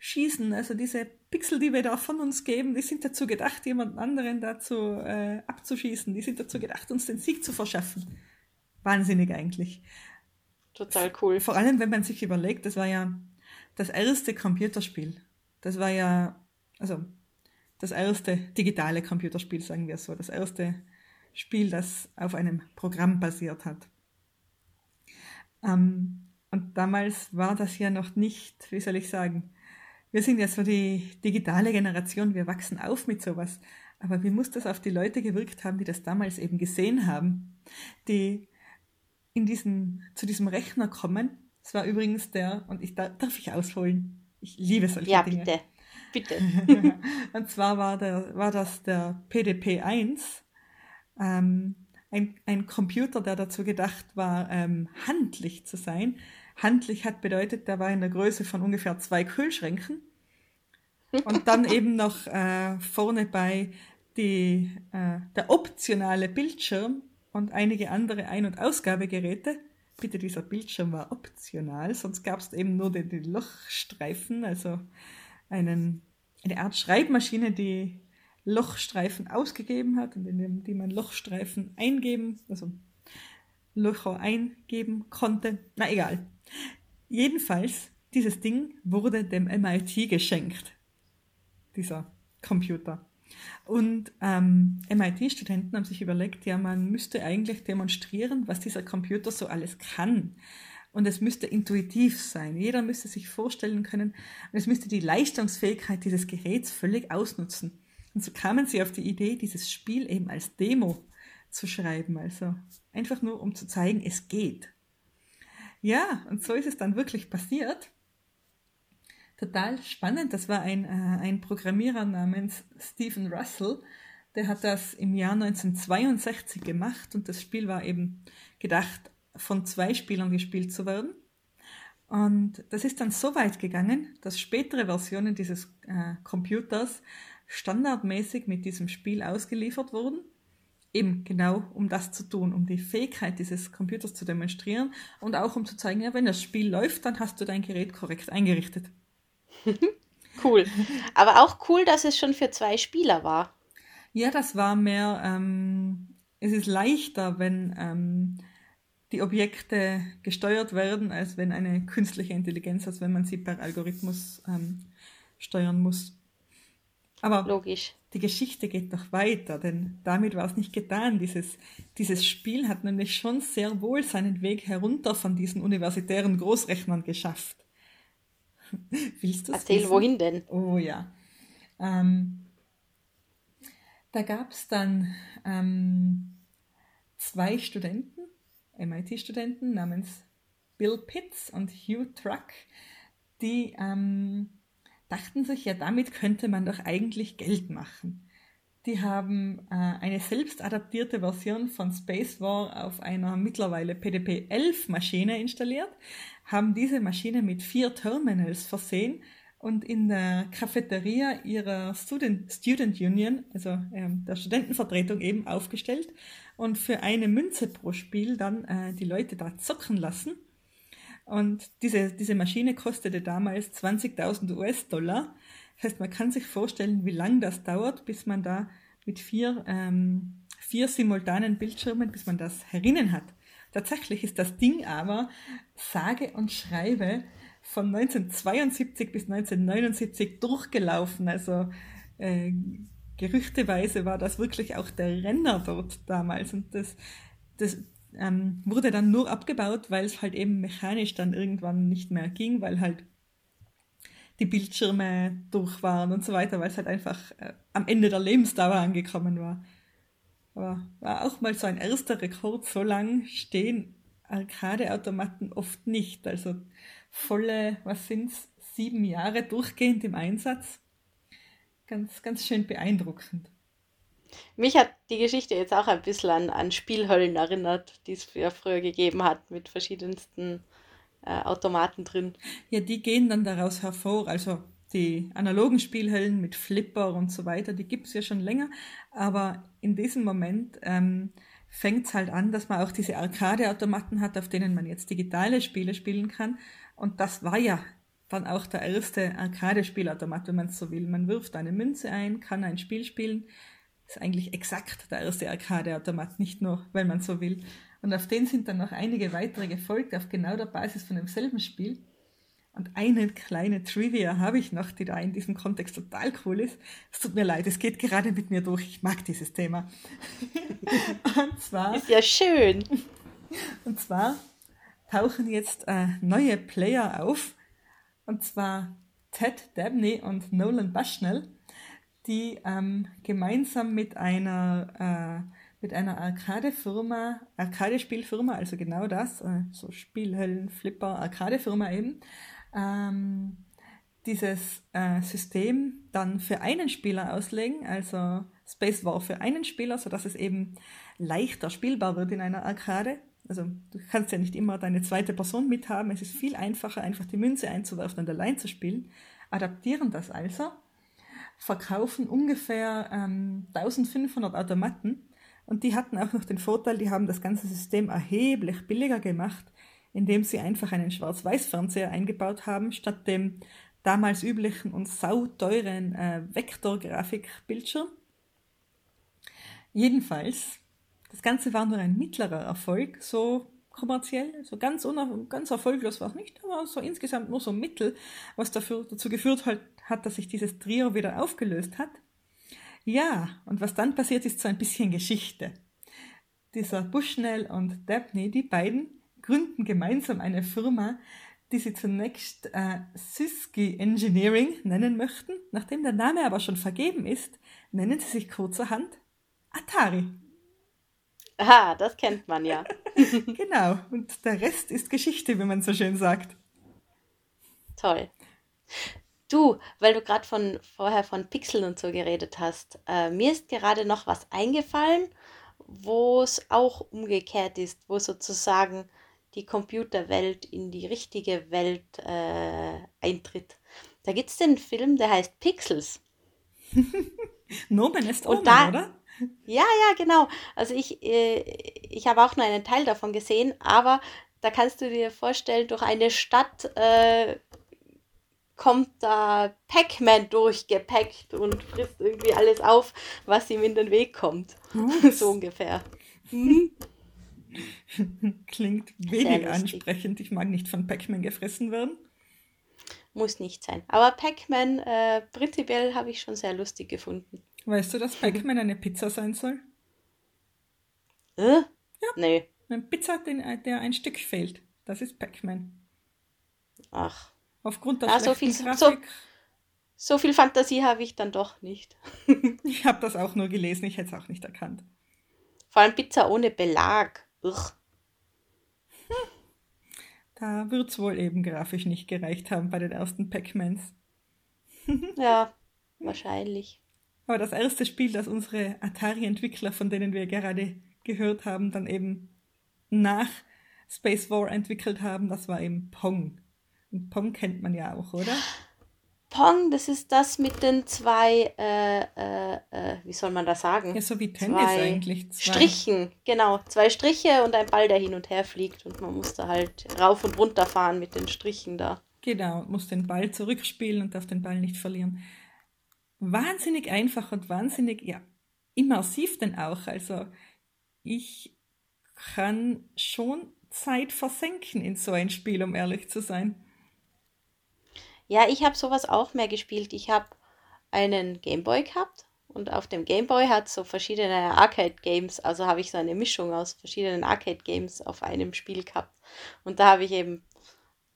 schießen. Also diese Pixel, die wir da von uns geben, die sind dazu gedacht, jemand anderen dazu äh, abzuschießen. Die sind dazu gedacht, uns den Sieg zu verschaffen. wahnsinnig eigentlich. Total cool. Vor allem, wenn man sich überlegt, das war ja das erste Computerspiel. Das war ja, also das erste digitale Computerspiel, sagen wir so. Das erste Spiel, das auf einem Programm basiert hat. Ähm, und damals war das ja noch nicht, wie soll ich sagen, wir sind ja so die digitale Generation, wir wachsen auf mit sowas. Aber wie muss das auf die Leute gewirkt haben, die das damals eben gesehen haben, die in diesen, zu diesem Rechner kommen? Das war übrigens der, und ich darf ich ausholen. Ich liebe solche ja, Dinge. bitte. Bitte. (laughs) und zwar war, der, war das der PDP-1, ähm, ein, ein Computer, der dazu gedacht war, ähm, handlich zu sein. Handlich hat bedeutet, der war in der Größe von ungefähr zwei Kühlschränken. Und dann (laughs) eben noch äh, vorne bei die, äh, der optionale Bildschirm und einige andere Ein- und Ausgabegeräte. Bitte, dieser Bildschirm war optional, sonst gab es eben nur den, den Lochstreifen, also einen, eine Art Schreibmaschine, die Lochstreifen ausgegeben hat und in dem, die man Lochstreifen eingeben, also Löcher eingeben konnte. Na egal. Jedenfalls, dieses Ding wurde dem MIT geschenkt. Dieser Computer. Und ähm, MIT-Studenten haben sich überlegt, ja, man müsste eigentlich demonstrieren, was dieser Computer so alles kann. Und es müsste intuitiv sein. Jeder müsste sich vorstellen können, und es müsste die Leistungsfähigkeit dieses Geräts völlig ausnutzen. Und so kamen sie auf die Idee, dieses Spiel eben als Demo zu schreiben. Also einfach nur, um zu zeigen, es geht. Ja, und so ist es dann wirklich passiert. Total spannend. Das war ein, äh, ein Programmierer namens Stephen Russell. Der hat das im Jahr 1962 gemacht und das Spiel war eben gedacht, von zwei Spielern gespielt zu werden. Und das ist dann so weit gegangen, dass spätere Versionen dieses äh, Computers standardmäßig mit diesem Spiel ausgeliefert wurden. Eben genau um das zu tun, um die Fähigkeit dieses Computers zu demonstrieren und auch um zu zeigen, ja, wenn das Spiel läuft, dann hast du dein Gerät korrekt eingerichtet. (laughs) cool. Aber auch cool, dass es schon für zwei Spieler war. Ja, das war mehr, ähm, es ist leichter, wenn ähm, die Objekte gesteuert werden, als wenn eine künstliche Intelligenz, als wenn man sie per Algorithmus ähm, steuern muss. Aber Logisch. die Geschichte geht noch weiter, denn damit war es nicht getan. Dieses, dieses Spiel hat nämlich schon sehr wohl seinen Weg herunter von diesen universitären Großrechnern geschafft. (laughs) Willst du Erzähl, wissen? wohin denn? Oh ja. Ähm, da gab es dann ähm, zwei Studenten, MIT-Studenten namens Bill Pitts und Hugh Truck, die ähm, dachten sich, ja, damit könnte man doch eigentlich Geld machen. Die haben äh, eine selbst adaptierte Version von Space War auf einer mittlerweile PDP-11 Maschine installiert, haben diese Maschine mit vier Terminals versehen und in der Cafeteria ihrer Student, Student Union, also ähm, der Studentenvertretung eben aufgestellt und für eine Münze pro Spiel dann äh, die Leute da zocken lassen und diese, diese Maschine kostete damals 20.000 US-Dollar. Das heißt, man kann sich vorstellen, wie lange das dauert, bis man da mit vier, ähm, vier simultanen Bildschirmen, bis man das herinnen hat. Tatsächlich ist das Ding aber sage und schreibe von 1972 bis 1979 durchgelaufen. Also äh, gerüchteweise war das wirklich auch der Renner dort damals. Und das, das, ähm, wurde dann nur abgebaut, weil es halt eben mechanisch dann irgendwann nicht mehr ging, weil halt die Bildschirme durch waren und so weiter, weil es halt einfach äh, am Ende der Lebensdauer angekommen war. Aber war auch mal so ein erster Rekord, so lang stehen Arcade-Automaten oft nicht. Also volle, was sind's, sieben Jahre durchgehend im Einsatz. Ganz, ganz schön beeindruckend. Mich hat die Geschichte jetzt auch ein bisschen an, an Spielhöllen erinnert, die es ja früher gegeben hat, mit verschiedensten äh, Automaten drin. Ja, die gehen dann daraus hervor. Also die analogen Spielhöllen mit Flipper und so weiter, die gibt es ja schon länger. Aber in diesem Moment ähm, fängt es halt an, dass man auch diese Arcade-Automaten hat, auf denen man jetzt digitale Spiele spielen kann. Und das war ja dann auch der erste Arcade-Spielautomat, wenn man es so will. Man wirft eine Münze ein, kann ein Spiel spielen ist eigentlich exakt der erste Arcade-Automat, nicht nur, wenn man so will. Und auf den sind dann noch einige weitere gefolgt, auf genau der Basis von demselben Spiel. Und eine kleine Trivia habe ich noch, die da in diesem Kontext total cool ist. Es tut mir leid, es geht gerade mit mir durch. Ich mag dieses Thema. (laughs) und zwar. Ist ja schön. Und zwar tauchen jetzt äh, neue Player auf. Und zwar Ted Dabney und Nolan Bushnell, die ähm, gemeinsam mit einer äh, mit einer Arcade-Firma, Arcade-Spielfirma, also genau das, äh, so Spielhöllen, Flipper, Arcade-Firma eben, ähm, dieses äh, System dann für einen Spieler auslegen, also Space War für einen Spieler, sodass es eben leichter spielbar wird in einer Arcade. Also du kannst ja nicht immer deine zweite Person mithaben, es ist viel einfacher, einfach die Münze einzuwerfen und allein zu spielen. Adaptieren das also, verkaufen ungefähr ähm, 1500 Automaten und die hatten auch noch den Vorteil, die haben das ganze System erheblich billiger gemacht, indem sie einfach einen Schwarz-Weiß-Fernseher eingebaut haben, statt dem damals üblichen und sauteuren äh, Vektorgrafik-Bildschirm. Jedenfalls, das Ganze war nur ein mittlerer Erfolg, so kommerziell, so ganz, ganz erfolglos war es nicht, aber so insgesamt nur so mittel, was dafür, dazu geführt hat, hat, dass sich dieses Trio wieder aufgelöst hat. Ja, und was dann passiert, ist so ein bisschen Geschichte. Dieser Bushnell und Dabney, die beiden gründen gemeinsam eine Firma, die sie zunächst äh, Syski Engineering nennen möchten. Nachdem der Name aber schon vergeben ist, nennen sie sich kurzerhand Atari. Aha, das kennt man ja. (laughs) genau, und der Rest ist Geschichte, wie man so schön sagt. Toll. Du, weil du gerade von vorher von Pixeln und so geredet hast, äh, mir ist gerade noch was eingefallen, wo es auch umgekehrt ist, wo sozusagen die Computerwelt in die richtige Welt äh, eintritt. Da gibt es den Film, der heißt Pixels. (laughs) Nomen ist Omen, da, oder? Ja, ja, genau. Also ich, äh, ich habe auch nur einen Teil davon gesehen, aber da kannst du dir vorstellen, durch eine Stadt äh, kommt da Pac-Man durchgepackt und frisst irgendwie alles auf, was ihm in den Weg kommt. (laughs) so ungefähr. Mhm. (laughs) Klingt wenig ansprechend. Ich mag nicht von Pac-Man gefressen werden. Muss nicht sein. Aber Pac-Man, äh, prinzipiell habe ich schon sehr lustig gefunden. Weißt du, dass Pac-Man eine Pizza sein soll? Äh? Ja. Nee. Eine Pizza, der ein Stück fehlt. Das ist Pac-Man. Ach. Aufgrund der ah, so viel, Grafik. So, so viel Fantasie habe ich dann doch nicht. (laughs) ich habe das auch nur gelesen, ich hätte es auch nicht erkannt. Vor allem Pizza ohne Belag. Ugh. Da wird es wohl eben grafisch nicht gereicht haben bei den ersten Pac-Mans. (laughs) ja, wahrscheinlich. Aber das erste Spiel, das unsere Atari-Entwickler, von denen wir gerade gehört haben, dann eben nach Space War entwickelt haben, das war eben Pong. Und Pong kennt man ja auch, oder? Pong, das ist das mit den zwei, äh, äh, äh, wie soll man das sagen? Ja, so wie Tennis zwei eigentlich. Zwei. Strichen, genau. Zwei Striche und ein Ball, der hin und her fliegt und man muss da halt rauf und runter fahren mit den Strichen da. Genau, muss den Ball zurückspielen und darf den Ball nicht verlieren. Wahnsinnig einfach und wahnsinnig, ja, immersiv denn auch. Also ich kann schon Zeit versenken in so ein Spiel, um ehrlich zu sein. Ja, ich habe sowas auch mehr gespielt. Ich habe einen Gameboy gehabt und auf dem Gameboy hat so verschiedene Arcade-Games, also habe ich so eine Mischung aus verschiedenen Arcade-Games auf einem Spiel gehabt. Und da habe ich eben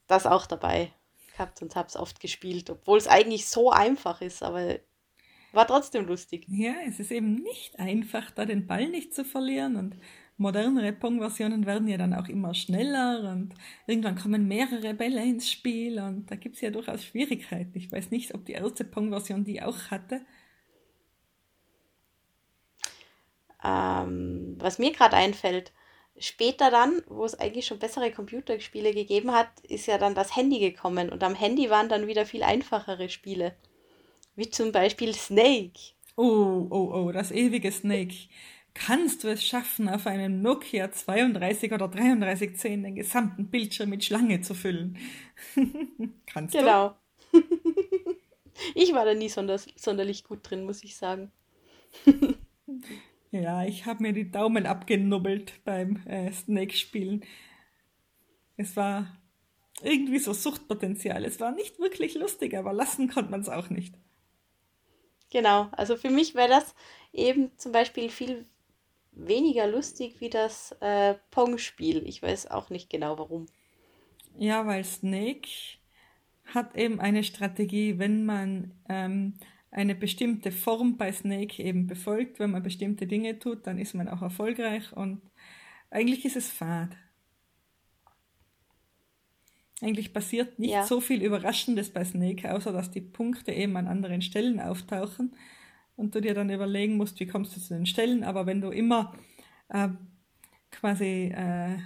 das auch dabei gehabt und habe es oft gespielt, obwohl es eigentlich so einfach ist, aber war trotzdem lustig. Ja, es ist eben nicht einfach, da den Ball nicht zu verlieren und modernere Pong-Versionen werden ja dann auch immer schneller und irgendwann kommen mehrere Bälle ins Spiel und da gibt es ja durchaus Schwierigkeiten. Ich weiß nicht, ob die erste Pong-Version die auch hatte. Ähm, was mir gerade einfällt, später dann, wo es eigentlich schon bessere Computerspiele gegeben hat, ist ja dann das Handy gekommen und am Handy waren dann wieder viel einfachere Spiele. Wie zum Beispiel Snake. Oh, oh, oh, das ewige Snake kannst du es schaffen, auf einem Nokia 32 oder 3310 den gesamten Bildschirm mit Schlange zu füllen. (laughs) kannst genau. du? Genau. (laughs) ich war da nie sonder sonderlich gut drin, muss ich sagen. (laughs) Ja, ich habe mir die Daumen abgenubbelt beim äh, Snake-Spielen. Es war irgendwie so Suchtpotenzial. Es war nicht wirklich lustig, aber lassen konnte man es auch nicht. Genau, also für mich wäre das eben zum Beispiel viel weniger lustig wie das äh, Pong-Spiel. Ich weiß auch nicht genau warum. Ja, weil Snake hat eben eine Strategie, wenn man ähm, eine bestimmte Form bei Snake eben befolgt, wenn man bestimmte Dinge tut, dann ist man auch erfolgreich und eigentlich ist es fad. Eigentlich passiert nicht ja. so viel Überraschendes bei Snake, außer dass die Punkte eben an anderen Stellen auftauchen und du dir dann überlegen musst, wie kommst du zu den Stellen. Aber wenn du immer äh, quasi äh,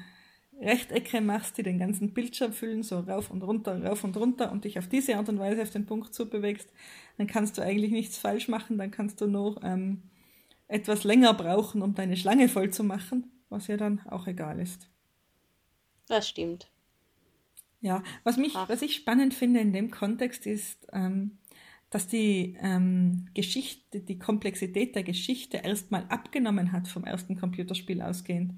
Rechtecke machst, die den ganzen Bildschirm füllen, so rauf und runter, rauf und runter und dich auf diese Art und Weise auf den Punkt zubewegst, dann kannst du eigentlich nichts falsch machen, dann kannst du nur ähm, etwas länger brauchen, um deine Schlange voll zu machen, was ja dann auch egal ist. Das stimmt. Ja, was mich, was ich spannend finde in dem Kontext ist, ähm, dass die ähm, Geschichte, die Komplexität der Geschichte erstmal abgenommen hat vom ersten Computerspiel ausgehend.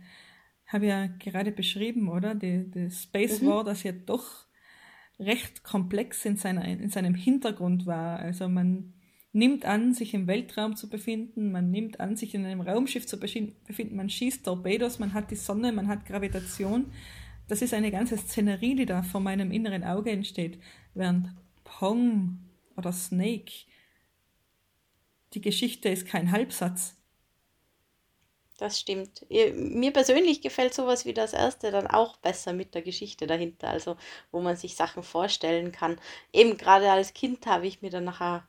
Habe ja gerade beschrieben, oder? Die, die Space mhm. War, das ja doch recht komplex in, seiner, in seinem Hintergrund war. Also man nimmt an, sich im Weltraum zu befinden, man nimmt an, sich in einem Raumschiff zu befinden, man schießt Torpedos, man hat die Sonne, man hat Gravitation das ist eine ganze Szenerie, die da vor meinem inneren Auge entsteht, während Pong oder Snake, die Geschichte ist kein Halbsatz. Das stimmt. Mir persönlich gefällt sowas wie das erste dann auch besser mit der Geschichte dahinter, also wo man sich Sachen vorstellen kann. Eben gerade als Kind habe ich mir dann nachher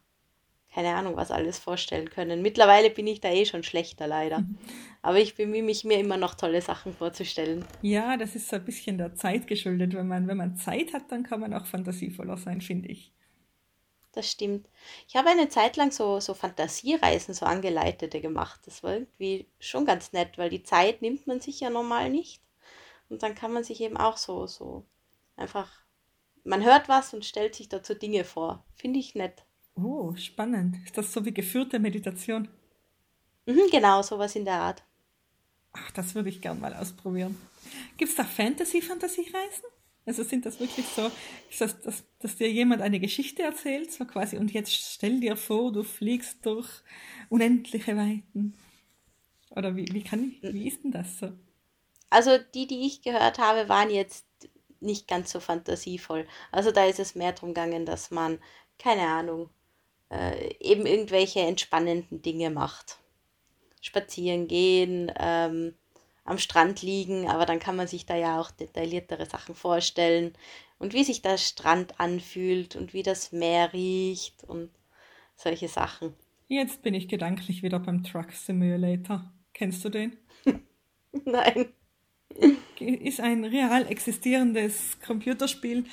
keine Ahnung, was alles vorstellen können. Mittlerweile bin ich da eh schon schlechter, leider. Mhm. Aber ich bemühe mich, mir immer noch tolle Sachen vorzustellen. Ja, das ist so ein bisschen der Zeit geschuldet. Wenn man, wenn man Zeit hat, dann kann man auch fantasievoller sein, finde ich. Das stimmt. Ich habe eine Zeit lang so, so Fantasiereisen, so angeleitete gemacht. Das war irgendwie schon ganz nett, weil die Zeit nimmt man sich ja normal nicht. Und dann kann man sich eben auch so, so einfach, man hört was und stellt sich dazu Dinge vor. Finde ich nett. Oh, spannend. Ist das so wie geführte Meditation? Mhm, genau, sowas in der Art. Ach, das würde ich gern mal ausprobieren. Gibt es da Fantasy-Fantasy-Reisen? Also sind das wirklich so, ist das, dass, dass dir jemand eine Geschichte erzählt, so quasi, und jetzt stell dir vor, du fliegst durch unendliche Weiten. Oder wie, wie, kann ich, wie ist denn das so? Also die, die ich gehört habe, waren jetzt nicht ganz so fantasievoll. Also da ist es mehr darum gegangen, dass man, keine Ahnung, äh, eben irgendwelche entspannenden Dinge macht. Spazieren gehen, ähm, am Strand liegen, aber dann kann man sich da ja auch detailliertere Sachen vorstellen und wie sich der Strand anfühlt und wie das Meer riecht und solche Sachen. Jetzt bin ich gedanklich wieder beim Truck Simulator. Kennst du den? (laughs) Nein. Ist ein real existierendes Computerspiel,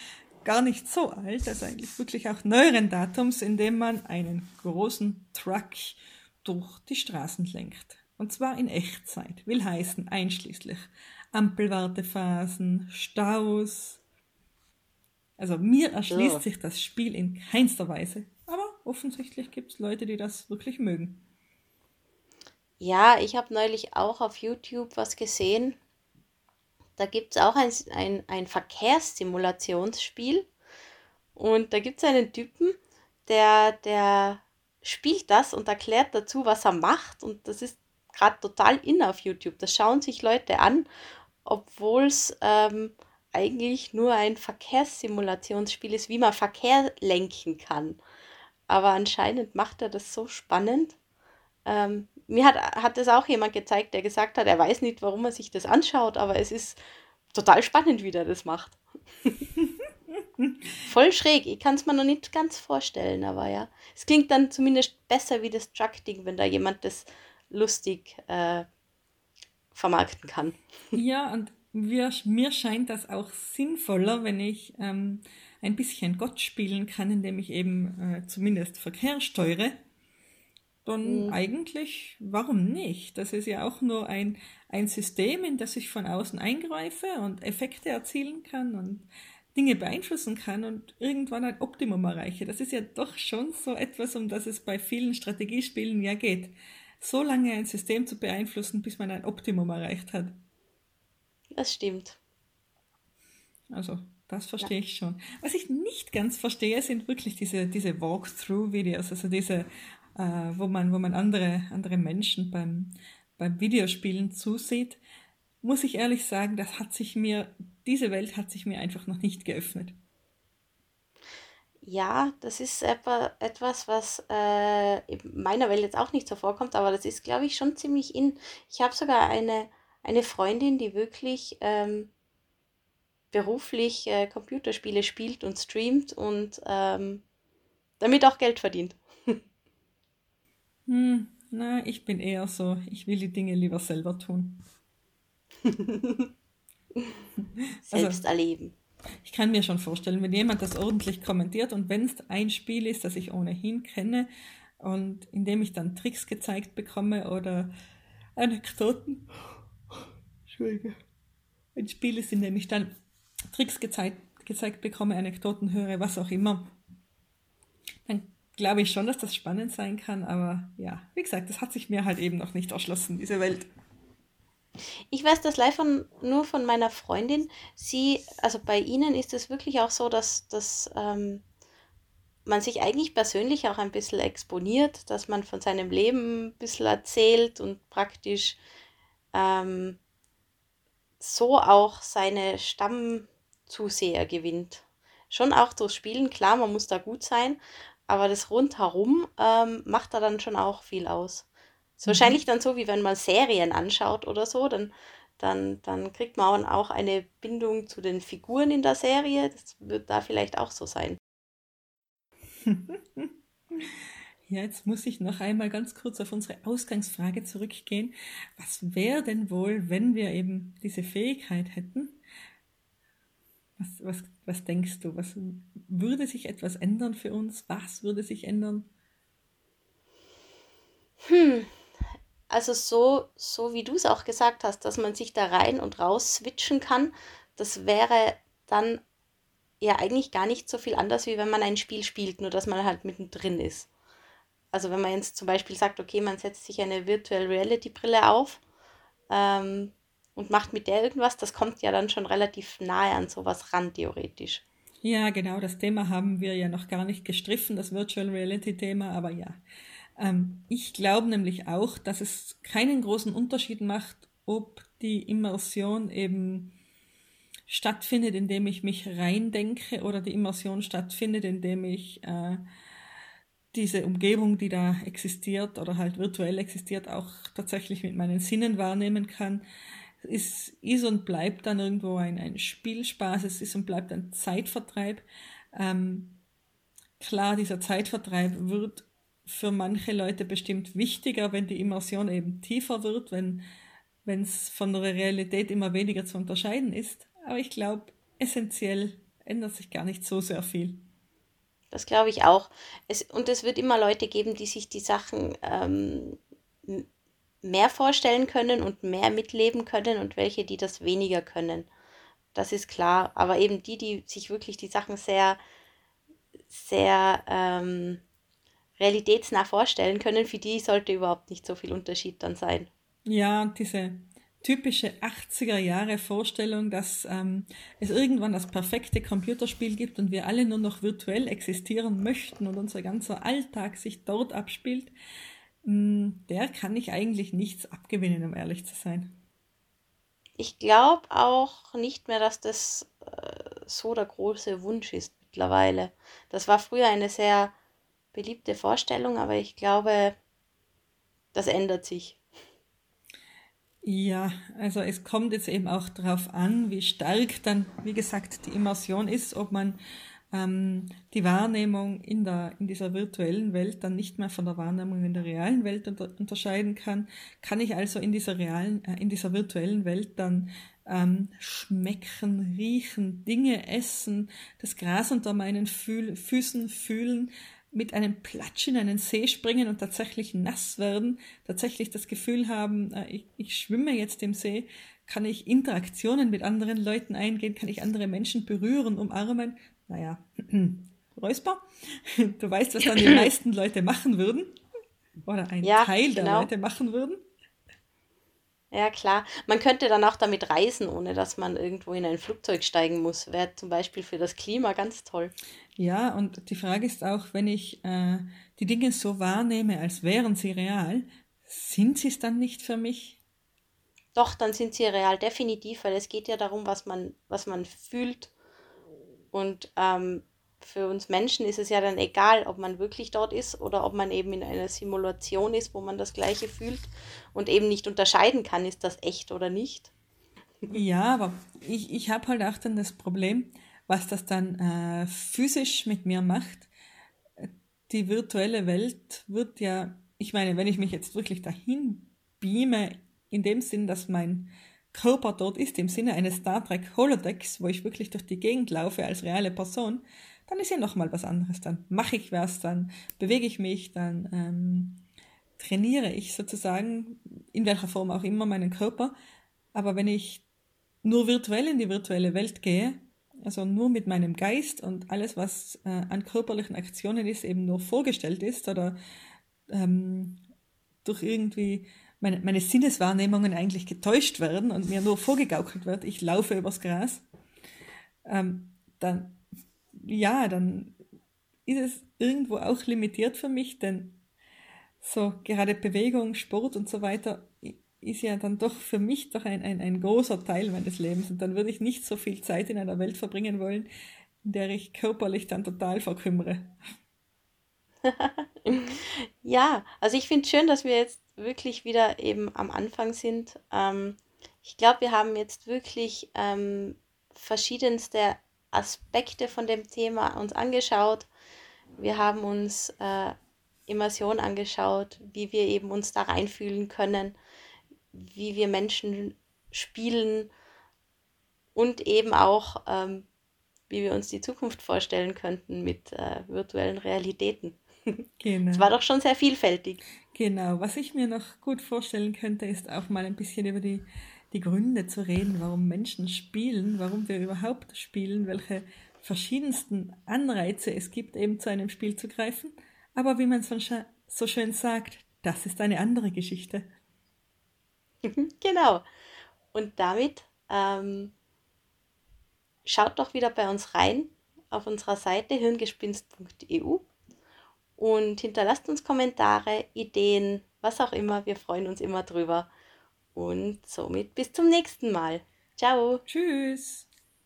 gar nicht so alt, also eigentlich wirklich auch neueren Datums, in dem man einen großen Truck durch die Straßen lenkt. Und zwar in Echtzeit, will heißen einschließlich Ampelwartephasen, Staus. Also mir erschließt ja. sich das Spiel in keinster Weise, aber offensichtlich gibt es Leute, die das wirklich mögen. Ja, ich habe neulich auch auf YouTube was gesehen, da gibt es auch ein, ein, ein Verkehrssimulationsspiel. Und da gibt es einen Typen, der, der spielt das und erklärt dazu, was er macht. Und das ist gerade total in auf YouTube. Das schauen sich Leute an, obwohl es ähm, eigentlich nur ein Verkehrssimulationsspiel ist, wie man Verkehr lenken kann. Aber anscheinend macht er das so spannend. Ähm, mir hat, hat das auch jemand gezeigt, der gesagt hat, er weiß nicht, warum er sich das anschaut, aber es ist total spannend, wie der das macht. (laughs) Voll schräg. Ich kann es mir noch nicht ganz vorstellen, aber ja. Es klingt dann zumindest besser wie das Truck-Ding, wenn da jemand das lustig äh, vermarkten kann. (laughs) Ja, und wir, mir scheint das auch sinnvoller, wenn ich ähm, ein bisschen Gott spielen kann, indem ich eben äh, zumindest Verkehr steuere dann mhm. eigentlich, warum nicht? Das ist ja auch nur ein, ein System, in das ich von außen eingreife und Effekte erzielen kann und Dinge beeinflussen kann und irgendwann ein Optimum erreiche. Das ist ja doch schon so etwas, um das es bei vielen Strategiespielen ja geht. so lange ein System zu beeinflussen, bis man ein Optimum erreicht hat. Das stimmt. Also, das verstehe ja. ich schon. Was ich nicht ganz verstehe, sind wirklich diese, diese Walkthrough-Videos, also diese, äh, wo man, wo man andere, andere Menschen beim, beim Videospielen zusieht. Muss ich ehrlich sagen, das hat sich mir, diese Welt hat sich mir einfach noch nicht geöffnet. Ja, das ist etwas, was äh, in meiner Welt jetzt auch nicht so vorkommt, aber das ist, glaube ich, schon ziemlich in. Ich habe sogar eine, eine Freundin, die wirklich ähm, beruflich äh, Computerspiele spielt und streamt und ähm, damit auch Geld verdient. Hm, na, ich bin eher so, ich will die Dinge lieber selber tun. (laughs) Selbst also, erleben. Ich kann mir schon vorstellen, wenn jemand das ordentlich kommentiert und wenn es ein Spiel ist, das ich ohnehin kenne und in dem ich dann Tricks gezeigt bekomme oder Anekdoten, Entschuldige, ein Spiel ist, in dem ich dann Tricks gezeigt, gezeigt bekomme, Anekdoten höre, was auch immer, glaube ich schon, dass das spannend sein kann. Aber ja, wie gesagt, das hat sich mir halt eben noch nicht erschlossen, diese Welt. Ich weiß das live von, nur von meiner Freundin. Sie, also bei ihnen ist es wirklich auch so, dass, dass ähm, man sich eigentlich persönlich auch ein bisschen exponiert, dass man von seinem Leben ein bisschen erzählt und praktisch ähm, so auch seine Stammzuseher gewinnt. Schon auch durch Spielen, klar, man muss da gut sein, aber das rundherum ähm, macht da dann schon auch viel aus. Ist mhm. wahrscheinlich dann so, wie wenn man Serien anschaut oder so, dann, dann, dann kriegt man auch eine Bindung zu den Figuren in der Serie. Das wird da vielleicht auch so sein. (laughs) Ja, jetzt muss ich noch einmal ganz kurz auf unsere Ausgangsfrage zurückgehen. Was wäre denn wohl, wenn wir eben diese Fähigkeit hätten? Was, was, was denkst du? Was würde sich etwas ändern für uns? Was würde sich ändern? Hm, also so, so wie du es auch gesagt hast, dass man sich da rein und raus switchen kann, das wäre dann ja eigentlich gar nicht so viel anders, wie wenn man ein Spiel spielt, nur dass man halt mittendrin ist. Also wenn man jetzt zum Beispiel sagt, okay, man setzt sich eine Virtual Reality Brille auf ähm, und macht mit der irgendwas, das kommt ja dann schon relativ nahe an sowas ran, theoretisch. Ja, genau, das Thema haben wir ja noch gar nicht gestriffen, das Virtual Reality Thema, aber ja, ähm, ich glaube nämlich auch, dass es keinen großen Unterschied macht, ob die Immersion eben stattfindet, indem ich mich reindenke oder die Immersion stattfindet, indem ich äh, diese Umgebung, die da existiert oder halt virtuell existiert, auch tatsächlich mit meinen Sinnen wahrnehmen kann. Es ist und bleibt dann irgendwo ein, ein Spielspaß, es ist und bleibt ein Zeitvertreib. Ähm, klar, dieser Zeitvertreib wird für manche Leute bestimmt wichtiger, wenn die Immersion eben tiefer wird, wenn es von der Realität immer weniger zu unterscheiden ist. Aber ich glaube, essentiell ändert sich gar nicht so sehr viel. Das glaube ich auch. Es, und es wird immer Leute geben, die sich die Sachen ähm, mehr vorstellen können und mehr mitleben können und welche, die das weniger können. Das ist klar. Aber eben die, die sich wirklich die Sachen sehr, sehr ähm, realitätsnah vorstellen können, für die sollte überhaupt nicht so viel Unterschied dann sein. Ja, diese typische 80er Jahre Vorstellung, dass ähm, es irgendwann das perfekte Computerspiel gibt und wir alle nur noch virtuell existieren möchten und unser ganzer Alltag sich dort abspielt, der kann ich eigentlich nichts abgewinnen, um ehrlich zu sein. Ich glaube auch nicht mehr, dass das äh, so der große Wunsch ist mittlerweile. Das war früher eine sehr beliebte Vorstellung, aber ich glaube, das ändert sich. Ja, also es kommt jetzt eben auch darauf an, wie stark dann, wie gesagt, die Immersion ist, ob man ähm, die Wahrnehmung in, der, in dieser virtuellen Welt dann nicht mehr von der Wahrnehmung in der realen Welt unter, unterscheiden kann. Kann ich also in dieser realen, äh, in dieser virtuellen Welt dann ähm, schmecken, riechen, Dinge essen, das Gras unter meinen Fühl Füßen fühlen, mit einem Platsch in einen See springen und tatsächlich nass werden, tatsächlich das Gefühl haben, äh, ich, ich schwimme jetzt im See, kann ich Interaktionen mit anderen Leuten eingehen, kann ich andere Menschen berühren, umarmen. Naja, (clears throat) Räusper, (laughs) du weißt, was dann die meisten Leute machen würden. oder ein Ja, Teil der genau. Leute machen würden. Ja, klar. Man könnte dann auch damit reisen, ohne dass man irgendwo in ein Flugzeug steigen muss. Wäre zum Beispiel für das Klima ganz toll. Ja, und die Frage ist auch, wenn ich äh, die Dinge so wahrnehme, als wären sie real, sind sie es dann nicht für mich? Doch, dann sind sie real, definitiv, weil es geht ja darum, was man, was man fühlt. Und ähm, für uns Menschen ist es ja dann egal, ob man wirklich dort ist oder ob man eben in einer Simulation ist, wo man das Gleiche fühlt und eben nicht unterscheiden kann, ist das echt oder nicht. Ja, aber ich, ich habe halt auch dann das Problem, was das dann äh, physisch mit mir macht. Die virtuelle Welt wird ja, ich meine, wenn ich mich jetzt wirklich dahin beame, in dem Sinn, dass mein Körper dort ist, im Sinne eines Star Trek Holodecks, wo ich wirklich durch die Gegend laufe als reale Person, dann ist ja nochmal was anderes. Dann mache ich was, dann bewege ich mich, dann ähm, trainiere ich sozusagen, in welcher Form auch immer, meinen Körper. Aber wenn ich nur virtuell in die virtuelle Welt gehe, also nur mit meinem Geist und alles, was äh, an körperlichen Aktionen ist, eben nur vorgestellt ist oder ähm, durch irgendwie meine, meine Sinneswahrnehmungen eigentlich getäuscht werden und mir nur vorgegaukelt wird, ich laufe übers Gras, ähm, dann, ja, dann ist es irgendwo auch limitiert für mich, denn so gerade Bewegung, Sport und so weiter ist ja dann doch für mich doch ein, ein, ein großer Teil meines Lebens. Und dann würde ich nicht so viel Zeit in einer Welt verbringen wollen, in der ich körperlich dann total verkümmere. (laughs) Ja, also ich finde es schön, dass wir jetzt wirklich wieder eben am Anfang sind. Ähm, ich glaube, wir haben jetzt wirklich ähm, verschiedenste Aspekte von dem Thema uns angeschaut. Wir haben uns äh, Immersion angeschaut, wie wir eben uns da reinfühlen können, wie wir Menschen spielen und eben auch, ähm, wie wir uns die Zukunft vorstellen könnten mit äh, virtuellen Realitäten. (laughs) Genau. Es war doch schon sehr vielfältig. Genau. Was ich mir noch gut vorstellen könnte, ist auch mal ein bisschen über die, die Gründe zu reden, warum Menschen spielen, warum wir überhaupt spielen, welche verschiedensten Anreize es gibt, eben zu einem Spiel zu greifen. Aber wie man scha- so schön sagt, das ist eine andere Geschichte. Genau. Und damit ähm, schaut doch wieder bei uns rein auf unserer Seite hirngespinst.eu und hinterlasst uns Kommentare, Ideen, was auch immer. Wir freuen uns immer drüber. Und somit bis zum nächsten Mal. Ciao. Tschüss!